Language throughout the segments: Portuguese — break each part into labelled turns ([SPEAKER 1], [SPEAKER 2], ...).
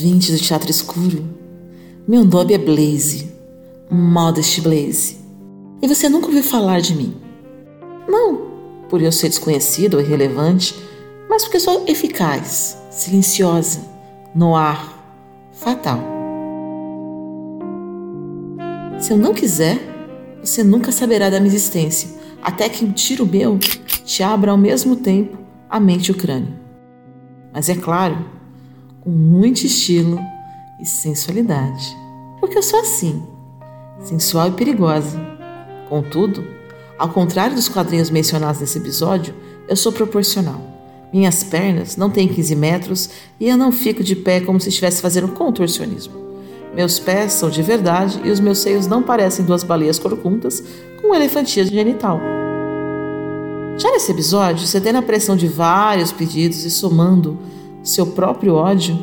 [SPEAKER 1] Do Teatro Escuro. Meu nome é Blaze, Modest Blaze. E você nunca ouviu falar de mim. Não por eu ser desconhecido ou irrelevante, mas porque sou eficaz, silenciosa, no ar, fatal. Se eu não quiser, você nunca saberá da minha existência, até que um tiro meu te abra ao mesmo tempo a mente e o crânio. Mas é claro, com muito estilo e sensualidade. Porque eu sou assim, sensual e perigosa. Contudo, ao contrário dos quadrinhos mencionados nesse episódio, eu sou proporcional. Minhas pernas não têm 15 metros e eu não fico de pé como se estivesse fazendo contorcionismo. Meus pés são de verdade e os meus seios não parecem duas baleias corcundas com elefantia genital. Já nesse episódio, cedendo à pressão de vários pedidos e somando seu próprio ódio,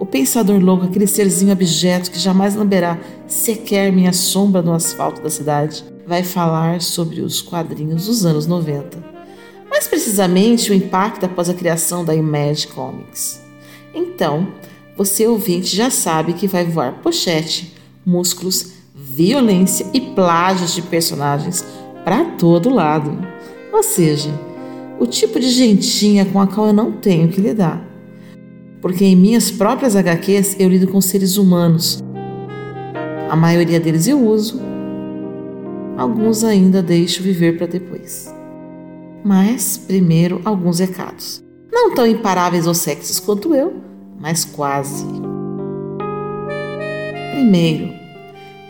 [SPEAKER 1] o pensador louco, aquele serzinho abjeto que jamais lamberá sequer minha sombra no asfalto da cidade, vai falar sobre os quadrinhos dos anos 90. Mais precisamente, o impacto após a criação da Image Comics. Então, você ouvinte já sabe que vai voar pochete, músculos, violência e plágios de personagens para todo lado. Ou seja, o tipo de gentinha com a qual eu não tenho que lidar porque em minhas próprias HQs eu lido com seres humanos. A maioria deles eu uso, alguns ainda deixo viver para depois. Mas, primeiro, alguns recados. Não tão imparáveis ou sexys quanto eu, mas quase. Primeiro,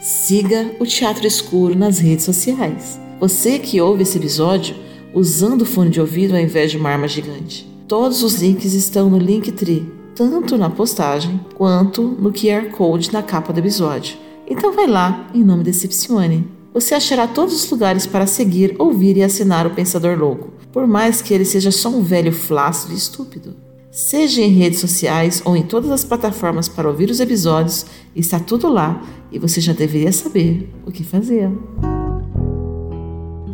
[SPEAKER 1] siga o Teatro Escuro nas redes sociais. Você que ouve esse episódio usando fone de ouvido ao invés de uma arma gigante. Todos os links estão no Linktree tanto na postagem quanto no QR Code na capa do episódio. Então vai lá e não me decepcione. Você achará todos os lugares para seguir, ouvir e assinar o Pensador Louco, por mais que ele seja só um velho flácido e estúpido. Seja em redes sociais ou em todas as plataformas para ouvir os episódios, está tudo lá e você já deveria saber o que fazer.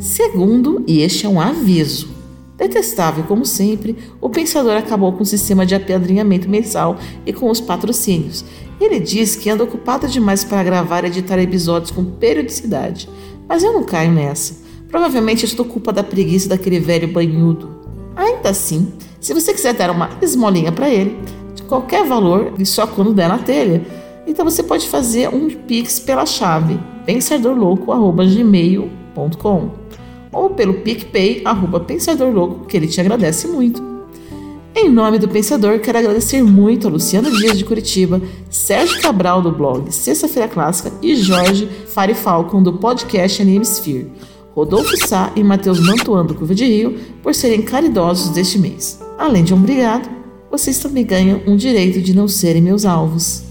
[SPEAKER 1] Segundo, e este é um aviso, Detestável como sempre, o pensador acabou com o sistema de apedrinhamento mensal e com os patrocínios. Ele diz que anda ocupado demais para gravar e editar episódios com periodicidade, mas eu não caio nessa. Provavelmente é tudo culpa da preguiça daquele velho banhudo. Ainda assim, se você quiser dar uma esmolinha para ele, de qualquer valor e só quando der na telha, então você pode fazer um pix pela chave pensadorlouco@gmail.com ou pelo PicPay, arroba Pensador Louco, que ele te agradece muito. Em nome do Pensador, quero agradecer muito a Luciana Dias de Curitiba, Sérgio Cabral do blog Sexta-feira Clássica e Jorge Fari Falcon do podcast Animesphere, Rodolfo Sá e Matheus Mantuan do Curva de Rio por serem caridosos deste mês. Além de um obrigado, vocês também ganham um direito de não serem meus alvos.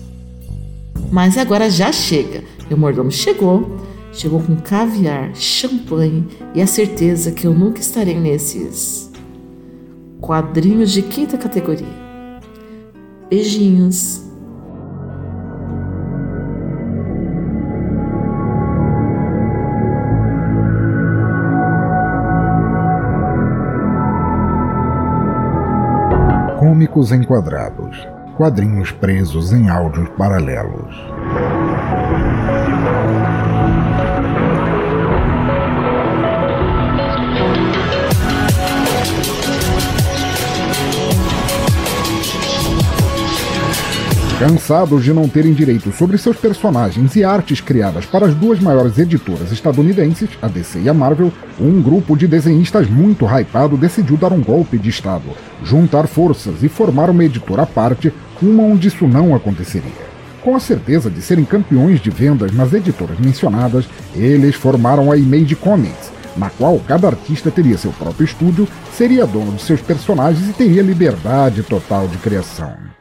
[SPEAKER 1] Mas agora já chega, meu mordomo chegou Chegou com caviar, champanhe e a certeza que eu nunca estarei nesses quadrinhos de quinta categoria. Beijinhos.
[SPEAKER 2] Cômicos enquadrados. Quadrinhos presos em áudios paralelos. Cansados de não terem direito sobre seus personagens e artes criadas para as duas maiores editoras estadunidenses, a DC e a Marvel, um grupo de desenhistas muito hypado decidiu dar um golpe de Estado, juntar forças e formar uma editora à parte, uma onde isso não aconteceria. Com a certeza de serem campeões de vendas nas editoras mencionadas, eles formaram a Image Comics, na qual cada artista teria seu próprio estúdio, seria dono de seus personagens e teria liberdade total de criação.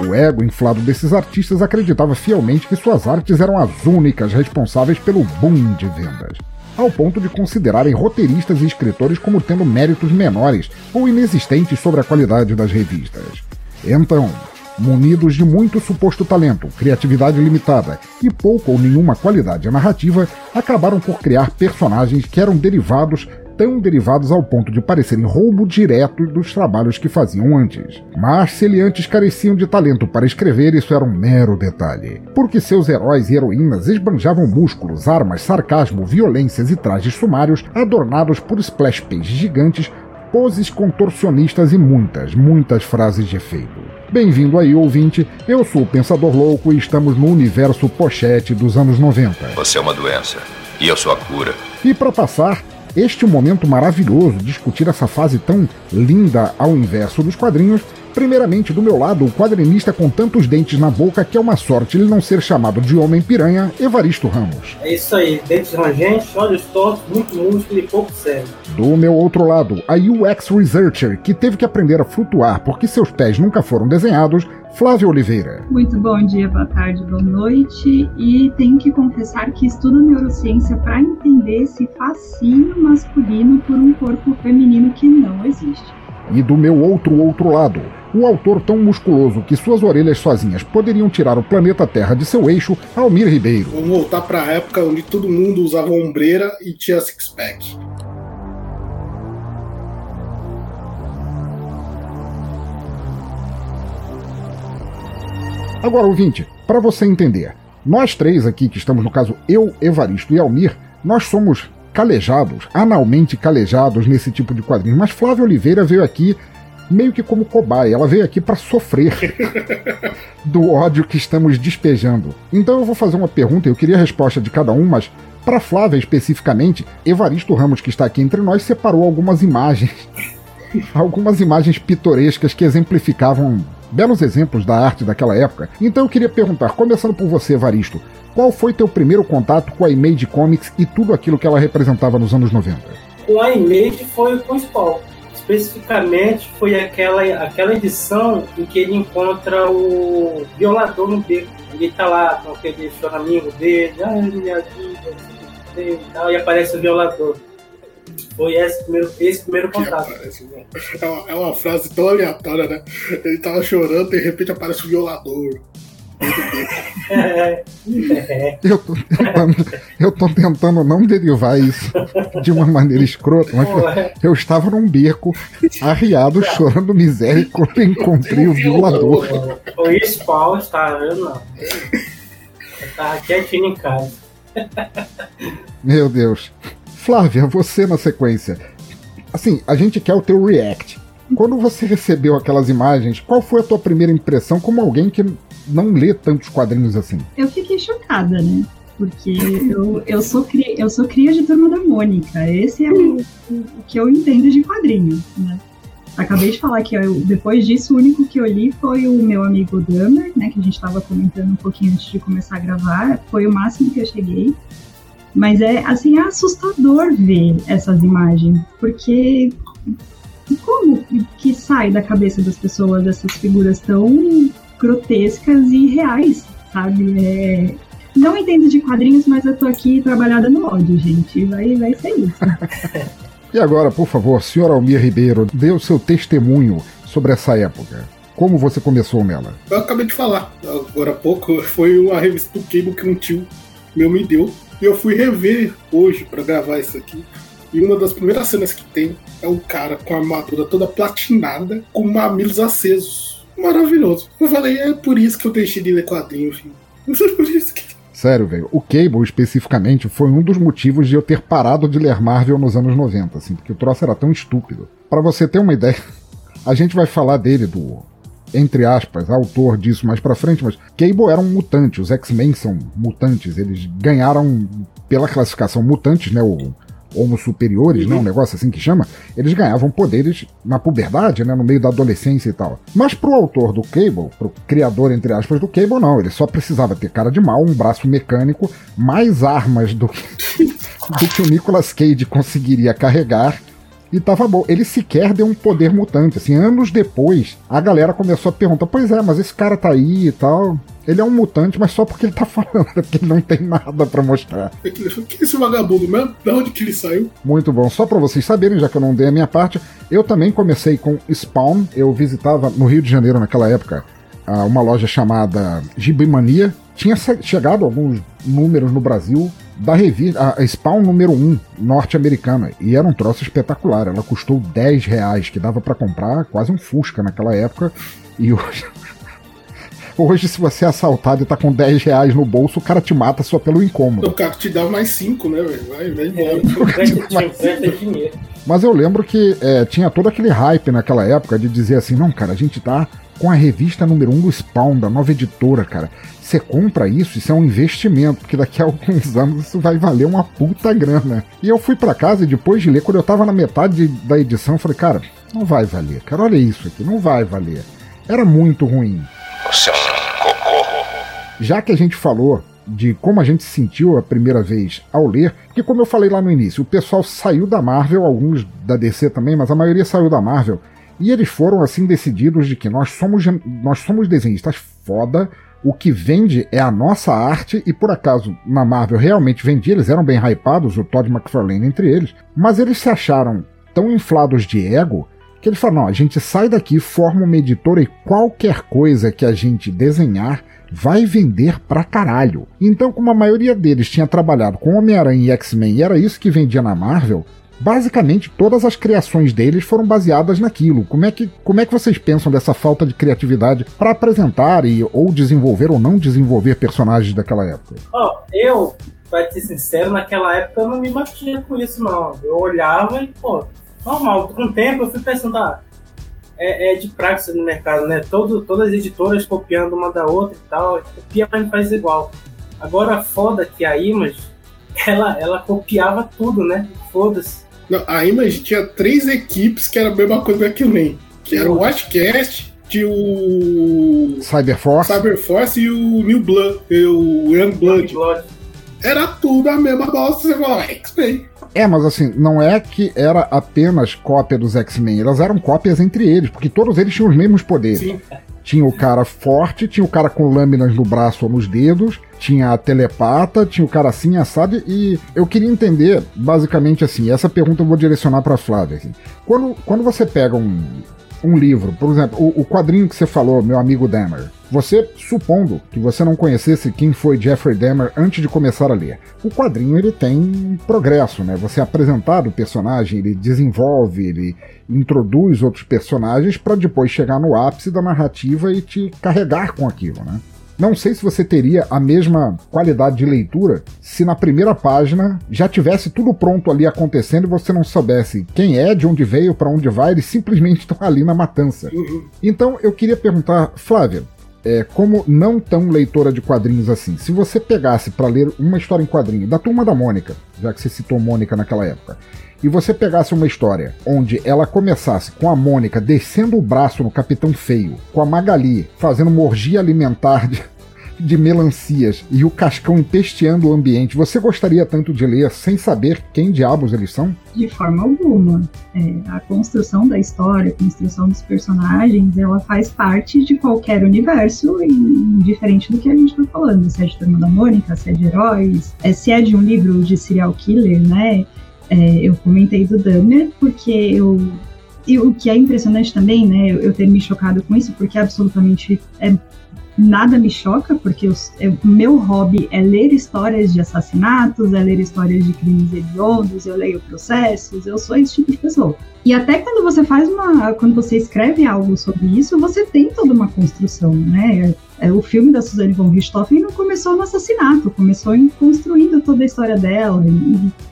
[SPEAKER 2] O ego inflado desses artistas acreditava fielmente que suas artes eram as únicas responsáveis pelo boom de vendas, ao ponto de considerarem roteiristas e escritores como tendo méritos menores ou inexistentes sobre a qualidade das revistas. Então, munidos de muito suposto talento, criatividade limitada e pouco ou nenhuma qualidade narrativa, acabaram por criar personagens que eram derivados tão derivados ao ponto de parecerem roubo direto dos trabalhos que faziam antes. Mas se ele antes careciam de talento para escrever, isso era um mero detalhe. Porque seus heróis e heroínas esbanjavam músculos, armas, sarcasmo, violências e trajes sumários adornados por splash pages gigantes, poses contorcionistas e muitas, muitas frases de efeito. Bem-vindo aí, ouvinte. Eu sou o Pensador Louco e estamos no universo pochete dos anos 90.
[SPEAKER 3] Você é uma doença e eu sou a cura.
[SPEAKER 2] E para passar este momento maravilhoso, discutir essa fase tão linda ao inverso dos quadrinhos, Primeiramente, do meu lado, o quadrinista com tantos dentes na boca que é uma sorte ele não ser chamado de Homem-Piranha, Evaristo Ramos.
[SPEAKER 4] É isso aí, dentes rangentes, olhos tortos, muito músculo e pouco cérebro.
[SPEAKER 2] Do meu outro lado, a UX Researcher, que teve que aprender a flutuar porque seus pés nunca foram desenhados, Flávia Oliveira.
[SPEAKER 5] Muito bom dia, boa tarde, boa noite. E tenho que confessar que estudo neurociência para entender esse fascínio masculino por um corpo feminino que não existe.
[SPEAKER 2] E do meu outro outro lado, o autor tão musculoso que suas orelhas sozinhas poderiam tirar o planeta Terra de seu eixo, Almir Ribeiro.
[SPEAKER 6] Vamos voltar para a época onde todo mundo usava ombreira e tinha six-pack.
[SPEAKER 2] Agora, ouvinte, para você entender, nós três aqui, que estamos no caso eu, Evaristo e Almir, nós somos calejados, analmente calejados nesse tipo de quadrinho. Mas Flávia Oliveira veio aqui meio que como cobaia. Ela veio aqui para sofrer do ódio que estamos despejando. Então eu vou fazer uma pergunta, eu queria a resposta de cada um, mas para Flávia especificamente, Evaristo Ramos, que está aqui entre nós, separou algumas imagens. algumas imagens pitorescas que exemplificavam belos exemplos da arte daquela época. Então eu queria perguntar, começando por você, Evaristo, qual foi teu primeiro contato com a Image Comics e tudo aquilo que ela representava nos anos 90?
[SPEAKER 4] Com a Image foi com o Spawn especificamente foi aquela, aquela edição em que ele encontra o violador no beco. Ele tá lá com aquele amigo dele, ah, ele me ajuda, e tal, e aparece o violador. Foi esse primeiro, esse primeiro contato.
[SPEAKER 6] É uma, é uma frase tão aleatória, né? Ele tava chorando, de repente aparece o violador.
[SPEAKER 2] Eu tô, tentando, eu tô tentando não derivar isso de uma maneira escrota, mas eu estava num beco, arriado, chorando miséria, quando encontrei o violador.
[SPEAKER 4] O Spawn estava, eu. Eu tava quietinho em casa.
[SPEAKER 2] Meu Deus. Flávia, você na sequência. Assim, a gente quer o teu react. Quando você recebeu aquelas imagens, qual foi a tua primeira impressão como alguém que não lê tantos quadrinhos assim?
[SPEAKER 5] Eu fiquei chocada, né? Porque eu, eu, sou, cria, eu sou cria de Turma da Mônica. Esse é o, o que eu entendo de quadrinho, né? Acabei de falar que eu, depois disso, o único que eu li foi o meu amigo Dummer, né? Que a gente estava comentando um pouquinho antes de começar a gravar. Foi o máximo que eu cheguei. Mas é, assim, é assustador ver essas imagens. Porque como que sai da cabeça das pessoas essas figuras tão grotescas e reais, sabe? É... Não entendo de quadrinhos, mas eu tô aqui trabalhada no ódio, gente. Vai, vai ser isso.
[SPEAKER 2] e agora, por favor, senhor Almir Ribeiro, dê o seu testemunho sobre essa época. Como você começou nela?
[SPEAKER 6] Eu acabei de falar, agora há pouco, foi a revista do Cable que um tio meu me deu. E eu fui rever hoje para gravar isso aqui. E uma das primeiras cenas que tem é um cara com a armadura toda platinada, com mamilos acesos maravilhoso. Eu falei, é por isso que eu deixei de ler quadrinho, filho. Por isso que.
[SPEAKER 2] Sério, velho. O Cable, especificamente, foi um dos motivos de eu ter parado de ler Marvel nos anos 90, assim, porque o troço era tão estúpido. Para você ter uma ideia, a gente vai falar dele, do, entre aspas, autor disso mais pra frente, mas Cable era um mutante, os X-Men são mutantes, eles ganharam pela classificação mutantes, né, o homo superiores, uhum. né, um negócio assim que chama, eles ganhavam poderes na puberdade, né, no meio da adolescência e tal. Mas pro autor do Cable, pro criador, entre aspas, do Cable, não, ele só precisava ter cara de mal, um braço mecânico, mais armas do que, do que o Nicolas Cage conseguiria carregar e tava bom. Ele sequer deu um poder mutante. Assim, anos depois, a galera começou a perguntar: pois é, mas esse cara tá aí e tal. Ele é um mutante, mas só porque ele tá falando, porque ele não tem nada para mostrar.
[SPEAKER 6] É que, que esse vagabundo mesmo? Da onde que ele saiu?
[SPEAKER 2] Muito bom. Só para vocês saberem, já que eu não dei a minha parte, eu também comecei com Spawn. Eu visitava no Rio de Janeiro naquela época uma loja chamada Gibimania. Tinha chegado alguns números no Brasil da revista, a Spawn número 1 norte-americana. E era um troço espetacular. Ela custou 10 reais, que dava para comprar quase um Fusca naquela época. E hoje. Hoje, se você é assaltado e tá com 10 reais no bolso, o cara te mata só pelo incômodo.
[SPEAKER 6] O cara te dá mais 5, né, velho? Vai, vai embora.
[SPEAKER 4] dinheiro.
[SPEAKER 2] Mas eu lembro que é, tinha todo aquele hype naquela época de dizer assim: não, cara, a gente tá com a revista número 1 um do Spawn, da nova editora, cara. Você compra isso, isso é um investimento, porque daqui a alguns anos isso vai valer uma puta grana. E eu fui para casa e depois de ler, quando eu tava na metade da edição, eu falei, cara, não vai valer, cara, olha isso aqui, não vai valer. Era muito ruim. Já que a gente falou de como a gente se sentiu a primeira vez ao ler, porque como eu falei lá no início, o pessoal saiu da Marvel, alguns da DC também, mas a maioria saiu da Marvel, e eles foram assim decididos de que nós somos nós somos desenhistas foda, o que vende é a nossa arte, e por acaso na Marvel realmente vendia, eles eram bem hypados, o Todd McFarlane entre eles, mas eles se acharam tão inflados de ego que eles falaram: não, a gente sai daqui, forma uma editora e qualquer coisa que a gente desenhar vai vender pra caralho. Então, como a maioria deles tinha trabalhado com Homem-Aranha e X-Men e era isso que vendia na Marvel, basicamente todas as criações deles foram baseadas naquilo. Como é que, como é que vocês pensam dessa falta de criatividade para apresentar e ou desenvolver ou não desenvolver personagens daquela época?
[SPEAKER 4] Ó, eu, pra ser sincero, naquela época eu não me batia com isso, não. Eu olhava e, pô, normal. Com o tempo eu fui pensando, ah, é, é de prática no mercado, né? Todo, todas as editoras copiando uma da outra e tal, copia, mas faz igual. Agora, foda que a Image, ela, ela copiava tudo, né? Foda-se.
[SPEAKER 6] Não, a Image tinha três equipes que era a mesma coisa que aquilo nem. Que era o Watchcast, tinha o
[SPEAKER 2] Cyberforce.
[SPEAKER 6] Cyberforce e o New Blood, o Young Blood.
[SPEAKER 4] Blood.
[SPEAKER 6] Era tudo a mesma bosta, você falava, X-Men.
[SPEAKER 2] É, mas assim, não é que era apenas cópia dos X-Men, elas eram cópias entre eles, porque todos eles tinham os mesmos poderes.
[SPEAKER 6] Sim.
[SPEAKER 2] Tinha o cara forte, tinha o cara com lâminas no braço ou nos dedos, tinha a telepata, tinha o cara assim, assado, e eu queria entender, basicamente assim, essa pergunta eu vou direcionar pra Flávia. Assim. Quando, quando você pega um, um livro, por exemplo, o, o quadrinho que você falou, meu amigo Dahmer, você, supondo que você não conhecesse quem foi Jeffrey Dahmer antes de começar a ler, o quadrinho ele tem progresso, né? Você é apresentado o personagem, ele desenvolve, ele introduz outros personagens para depois chegar no ápice da narrativa e te carregar com aquilo, né? Não sei se você teria a mesma qualidade de leitura se na primeira página já tivesse tudo pronto ali acontecendo e você não soubesse quem é, de onde veio, para onde vai, eles simplesmente estão ali na matança. Então eu queria perguntar, Flávia, é, como não tão leitora de quadrinhos assim, se você pegasse para ler uma história em quadrinho da Turma da Mônica, já que você citou Mônica naquela época, e você pegasse uma história onde ela começasse com a Mônica descendo o braço no Capitão Feio, com a Magali fazendo uma orgia alimentar de, de melancias e o Cascão empesteando o ambiente, você gostaria tanto de ler sem saber quem diabos eles são?
[SPEAKER 5] De forma alguma. É, a construção da história, a construção dos personagens, ela faz parte de qualquer universo, e, diferente do que a gente está falando. Se é de Turma da Mônica, se é de heróis, é, se é de um livro de serial killer, né? É, eu comentei do Dahmer porque eu e o que é impressionante também, né, eu, eu ter me chocado com isso, porque absolutamente é nada me choca, porque o meu hobby é ler histórias de assassinatos, é ler histórias de crimes hediondos, eu leio processos, eu sou esse tipo de pessoa. E até quando você faz uma. quando você escreve algo sobre isso, você tem toda uma construção, né? É, o filme da Suzanne von Richthofen não começou no assassinato, começou em construindo toda a história dela,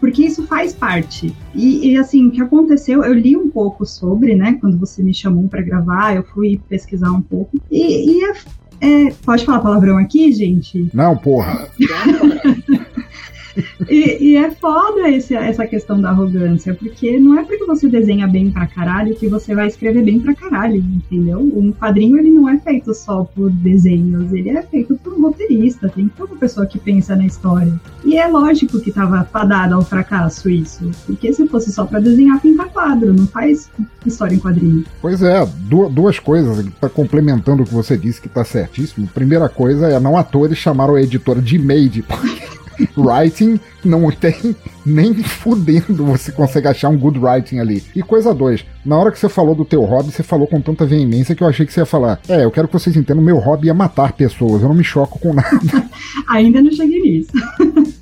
[SPEAKER 5] porque isso faz parte. E, e, assim, o que aconteceu, eu li um pouco sobre, né, quando você me chamou para gravar, eu fui pesquisar um pouco, e, e é é, pode falar palavrão aqui, gente?
[SPEAKER 2] Não, porra.
[SPEAKER 5] e, e, é foda esse, essa questão da arrogância, porque não é porque você desenha bem pra caralho que você vai escrever bem pra caralho, entendeu? Um quadrinho ele não é feito só por desenhos, ele é feito por um roteirista, tem ter uma pessoa que pensa na história. E é lógico que tava fadado ao fracasso isso, porque se fosse só pra desenhar, pinta quadro, não faz história em quadrinho.
[SPEAKER 2] Pois é, duas coisas, tá complementando o que você disse que tá certíssimo. Primeira coisa é, não eles chamaram a editora de Made, porque writing não tem nem fudendo você consegue achar um good writing ali. E coisa dois, na hora que você falou do teu hobby, você falou com tanta veemência que eu achei que você ia falar: É, eu quero que vocês entendam, meu hobby é matar pessoas, eu não me choco com nada.
[SPEAKER 5] Ainda não cheguei nisso.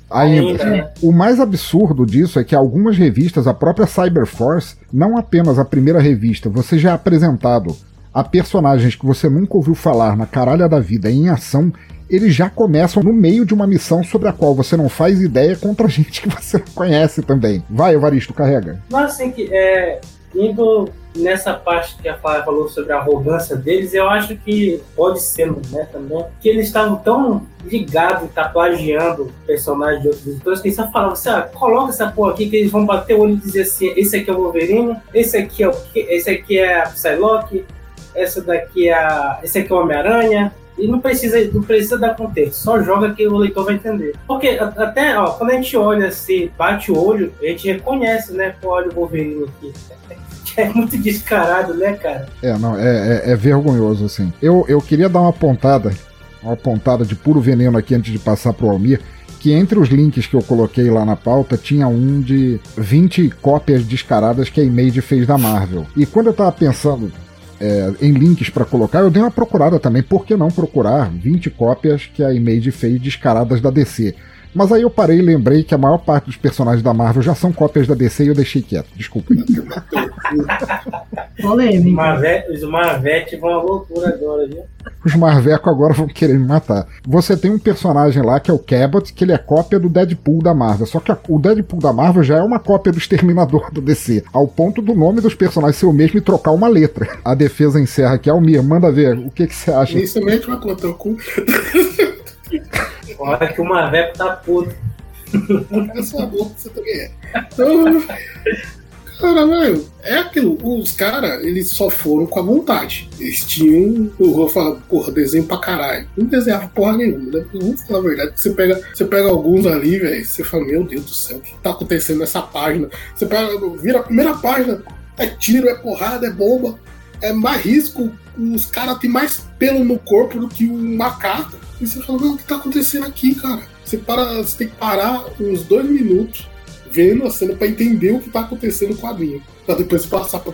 [SPEAKER 2] Ainda.
[SPEAKER 4] Ainda.
[SPEAKER 2] O mais absurdo disso é que algumas revistas, a própria Cyberforce, não apenas a primeira revista, você já é apresentado a personagens que você nunca ouviu falar na caralha da vida em ação, eles já começam no meio de uma missão sobre a qual você não faz ideia contra gente que você não conhece também. Vai, Evaristo, carrega.
[SPEAKER 4] Mas assim que é, indo nessa parte que a Flávia falou sobre a arrogância deles, eu acho que pode ser, né, também, que eles estavam tão ligados estar plagiando personagens de outros editores que eles só falavam assim, ah, coloca essa porra aqui que eles vão bater o olho e dizer assim, esse aqui é o Wolverine, esse aqui é o esse aqui é a Psylocke, essa daqui é a, esse aqui é o Homem-Aranha, e não precisa, não precisa dar contexto, só joga que o leitor vai entender. Porque até, ó, quando a gente olha assim, bate o olho, a gente reconhece, né, pô, olha o Wolverine aqui. É muito descarado, né, cara?
[SPEAKER 2] É, não, é, é, é vergonhoso, assim. Eu, eu queria dar uma pontada, uma pontada de puro veneno aqui antes de passar pro Almir, que entre os links que eu coloquei lá na pauta tinha um de 20 cópias descaradas que a Image fez da Marvel. E quando eu tava pensando é, em links pra colocar, eu dei uma procurada também. Por que não procurar 20 cópias que a Image fez descaradas da DC? Mas aí eu parei e lembrei que a maior parte dos personagens da Marvel já são cópias da DC e eu deixei quieto. Desculpa.
[SPEAKER 5] Polêmica.
[SPEAKER 4] Marvete, os Marvete vão à loucura agora, viu?
[SPEAKER 2] Os Marveco agora vão querer me matar. Você tem um personagem lá que é o Cabot, que ele é cópia do Deadpool da Marvel. Só que a- o Deadpool da Marvel já é uma cópia do Exterminador do DC, ao ponto do nome dos personagens ser o mesmo e trocar uma letra. A defesa encerra aqui. Almir, manda ver o que, que você acha.
[SPEAKER 6] Inicialmente vai contar o cu.
[SPEAKER 4] Olha que o Marveco tá puto.
[SPEAKER 6] Essa boca você também é. Então, cara, velho, é aquilo. Os caras, eles só foram com a vontade. Eles tinham, eu vou falar, porra, desenho pra caralho. Não desenhava porra nenhuma, né? Vamos falar a verdade. Você pega, você pega alguns ali, velho, você fala, meu Deus do céu, o que tá acontecendo nessa página? Você pega, vira a primeira página, é tiro, é porrada, é bomba, é mais risco. Os caras têm mais pelo no corpo do que um macaco. E você fala, não, o que tá acontecendo aqui, cara? Você, para, você tem que parar uns dois minutos vendo a cena pra entender o que tá acontecendo no quadrinho. Pra depois passar pra,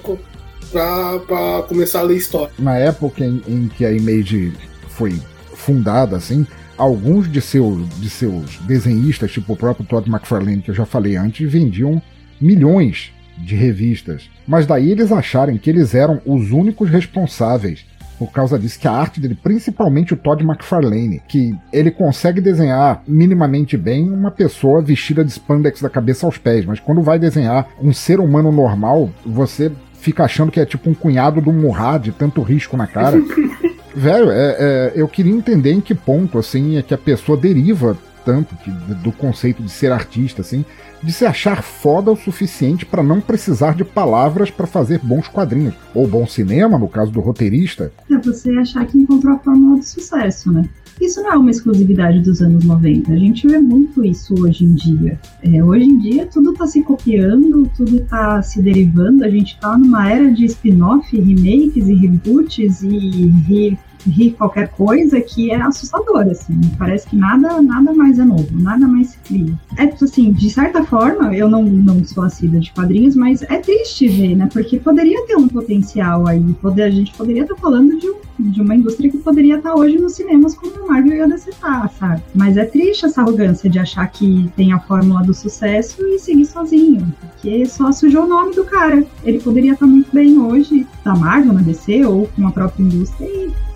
[SPEAKER 6] pra, pra começar a ler história.
[SPEAKER 2] Na época em, em que a Image foi fundada, assim, alguns de seus, de seus desenhistas, tipo o próprio Todd McFarlane, que eu já falei antes, vendiam milhões de revistas. Mas daí eles acharem que eles eram os únicos responsáveis por causa disso, que a arte dele, principalmente o Todd McFarlane, que ele consegue desenhar minimamente bem uma pessoa vestida de spandex da cabeça aos pés, mas quando vai desenhar um ser humano normal, você fica achando que é tipo um cunhado do Murad, de tanto risco na cara. Velho, é, é, eu queria entender em que ponto, assim, é que a pessoa deriva tanto que- do conceito de ser artista, assim, de se achar foda o suficiente para não precisar de palavras para fazer bons quadrinhos. Ou bom cinema, no caso do roteirista.
[SPEAKER 5] É você achar que encontrou a fórmula do sucesso, né? Isso não é uma exclusividade dos anos 90. A gente vê muito isso hoje em dia. É, hoje em dia tudo tá se copiando, tudo tá se derivando. A gente tá numa era de spin-off, remakes e reboots e re, re qualquer coisa que é assustadora, assim. Parece que nada, nada mais é novo, nada mais se cria. É assim, de certa forma, eu não, não sou assídua de quadrinhos, mas é triste ver, né? Porque poderia ter um potencial aí. Poder, a gente poderia estar falando de, de uma indústria que poderia estar hoje nos cinemas como a Marvel e a DC tá, sabe? Mas é triste essa arrogância de achar que tem a fórmula do sucesso e seguir sozinho. Porque só sujou o nome do cara. Ele poderia estar muito bem hoje, da Marvel, na DC, ou com a própria indústria e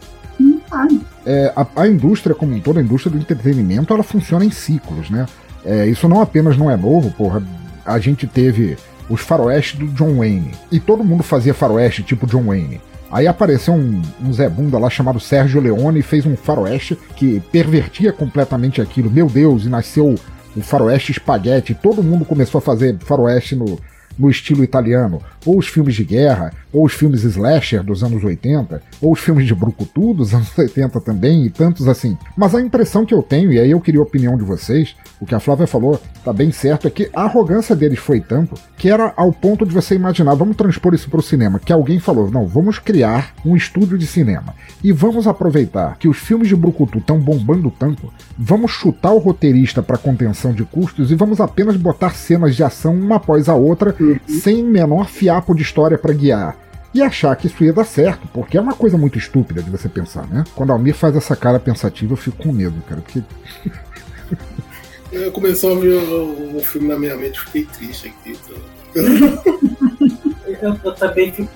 [SPEAKER 5] né?
[SPEAKER 2] É, a, a indústria como um todo, a indústria do entretenimento, ela funciona em ciclos, né? É, isso não apenas não é novo, porra. A gente teve os faroeste do John Wayne. E todo mundo fazia faroeste tipo John Wayne. Aí apareceu um, um Zé Bunda lá chamado Sérgio Leone e fez um faroeste que pervertia completamente aquilo. Meu Deus, e nasceu o faroeste espaguete. Todo mundo começou a fazer faroeste no, no estilo italiano. Ou os filmes de guerra, ou os filmes slasher dos anos 80, ou os filmes de brucutu dos anos 80 também, e tantos assim. Mas a impressão que eu tenho, e aí eu queria a opinião de vocês, o que a Flávia falou tá bem certo, é que a arrogância deles foi tanto que era ao ponto de você imaginar, vamos transpor isso para o cinema, que alguém falou, não, vamos criar um estúdio de cinema e vamos aproveitar que os filmes de brucutu estão bombando tanto, vamos chutar o roteirista para contenção de custos e vamos apenas botar cenas de ação uma após a outra, sem menor fiapo de história para guiar. E achar que isso ia dar certo, porque é uma coisa muito estúpida de você pensar, né? Quando a Almir faz essa cara pensativa, eu fico com medo, cara, porque
[SPEAKER 6] Eu começou a ver o, o filme na minha mente, fiquei triste aqui. Então.
[SPEAKER 4] Eu, eu também fico,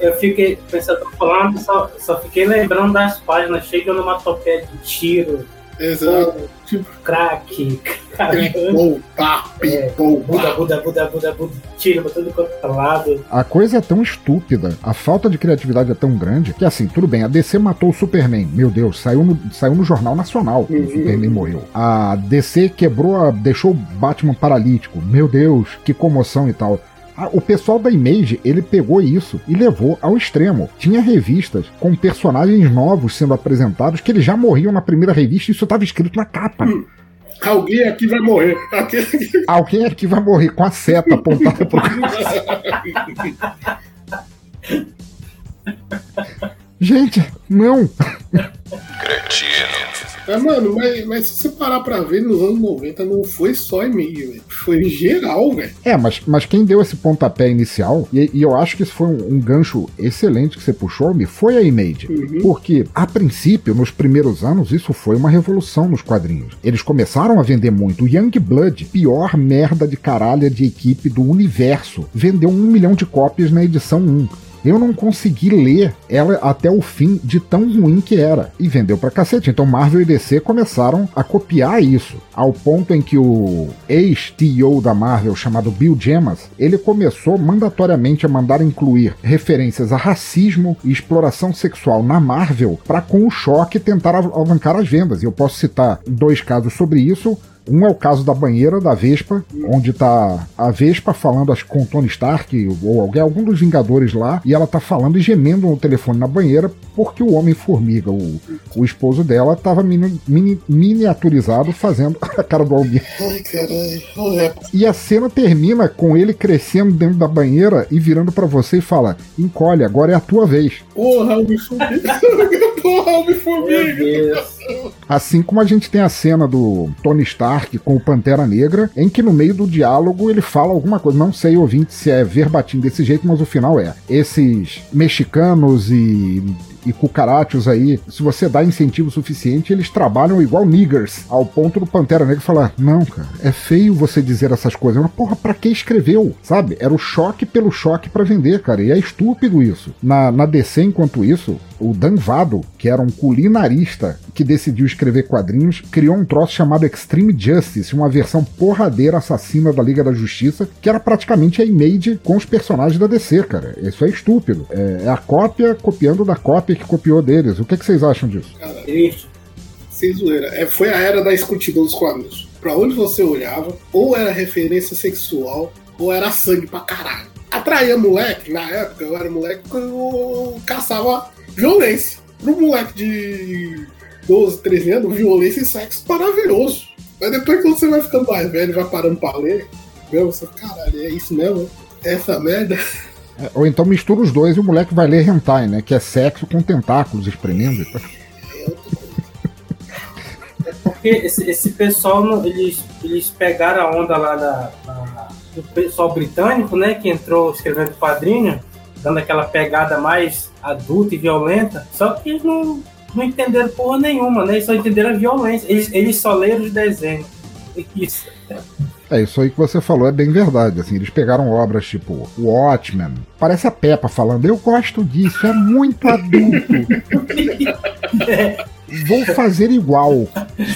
[SPEAKER 4] eu fiquei pensando, falando, só, só fiquei lembrando das páginas cheias de onomatopeia de tiro,
[SPEAKER 6] Exato. Tipo,
[SPEAKER 4] crack, caramba.
[SPEAKER 6] pá,
[SPEAKER 4] É, Buda. Buda, Buda, Buda, Buda, tiro pra tudo quanto é lado.
[SPEAKER 2] A coisa é tão estúpida, a falta de criatividade é tão grande, que assim, tudo bem, a DC matou o Superman. Meu Deus, saiu no, saiu no Jornal Nacional que o
[SPEAKER 6] Uhum.
[SPEAKER 2] Superman morreu. A DC quebrou, a, deixou o Batman paralítico. Meu Deus, que comoção e tal. Ah, O pessoal da Image, ele pegou isso e levou ao extremo. Tinha revistas com personagens novos sendo apresentados que eles já morriam na primeira revista e isso estava escrito na capa.
[SPEAKER 6] Alguém aqui vai morrer. Aqui,
[SPEAKER 2] Alguém aqui vai morrer com a seta apontada pro Gente, não!
[SPEAKER 3] Cretino.
[SPEAKER 6] É, mano, mas, mas se você parar pra ver, nos anos 90 não foi só e-mail, velho. Foi geral, velho.
[SPEAKER 2] É, mas, mas quem deu esse pontapé inicial, e, e eu acho que isso foi um, um gancho excelente que você puxou, me foi a Image.
[SPEAKER 6] Uhum.
[SPEAKER 2] Porque, a princípio, nos primeiros anos, isso foi uma revolução nos quadrinhos. Eles começaram a vender muito. O Young Blood, pior merda de caralho de equipe do universo, vendeu um milhão de cópias na edição 1. Eu não consegui ler ela até o fim de tão ruim que era. E vendeu pra cacete. Então Marvel e DC começaram a copiar isso. Ao ponto em que o ex-TO da Marvel, chamado Bill Gemas, ele começou mandatoriamente a mandar incluir referências a racismo e exploração sexual na Marvel para com o choque tentar av- alavancar as vendas. E eu posso citar dois casos sobre isso. Um é o caso da banheira da Vespa, onde tá a Vespa falando acho, com o Tony Stark ou alguém, algum dos Vingadores lá, e ela tá falando e gemendo no telefone na banheira porque o Homem-Formiga, o, o esposo dela, tava mini- mini- miniaturizado fazendo a cara do Almir.
[SPEAKER 6] Ai, caralho. Não é.
[SPEAKER 2] E a cena termina com ele crescendo dentro da banheira e virando pra você e fala: encolhe, agora é a tua vez.
[SPEAKER 6] Porra, Homem-Formiga. Porra, Homem-Formiga.
[SPEAKER 2] Assim como a gente tem a cena do Tony Stark com o Pantera Negra, em que no meio do diálogo ele fala alguma coisa. Não sei, ouvinte, se é verbatim desse jeito, mas o final é: esses mexicanos e. E cucarachos aí, se você dá incentivo suficiente, eles trabalham igual niggers, ao ponto do Pantera Negra falar: Não, cara, é feio você dizer essas coisas. Mas, porra, pra que escreveu? Sabe? Era o choque pelo choque pra vender, cara. E é estúpido isso. Na, na DC, enquanto isso, o Dan Vado, que era um culinarista que decidiu escrever quadrinhos, criou um troço chamado Extreme Justice, uma versão porradeira assassina da Liga da Justiça, que era praticamente a image com os personagens da DC, cara. Isso é estúpido. É, é a cópia copiando da cópia que copiou deles. O que, que vocês acham disso?
[SPEAKER 4] Triste.
[SPEAKER 6] Sem zoeira. É, foi a era da escutidão dos quadrinhos. Pra onde você olhava, ou era referência sexual, ou era sangue pra caralho. Atraía moleque, na época eu era moleque, eu caçava violência. Pro moleque de 12, 13 anos, violência e sexo maravilhoso. Mas depois que você vai ficando mais velho, vai parando pra ler, meu, você, caralho, é isso mesmo? Essa merda?
[SPEAKER 2] É, Ou então mistura os dois e o moleque vai ler hentai, né? Que é sexo com tentáculos espremendo.
[SPEAKER 4] Porque esse, esse pessoal, eles, eles pegaram a onda lá da, da- do pessoal britânico, né? Que entrou escrevendo quadrinho, dando aquela pegada mais adulta e violenta. Só que eles não, não entenderam porra nenhuma, né? Eles só entenderam a violência. Eles, eles só leram os desenhos. Isso.
[SPEAKER 2] É, isso aí que você falou é bem verdade. Assim, eles pegaram obras tipo Watchmen. Parece a Peppa falando, eu gosto disso, é muito adulto. Vou fazer igual,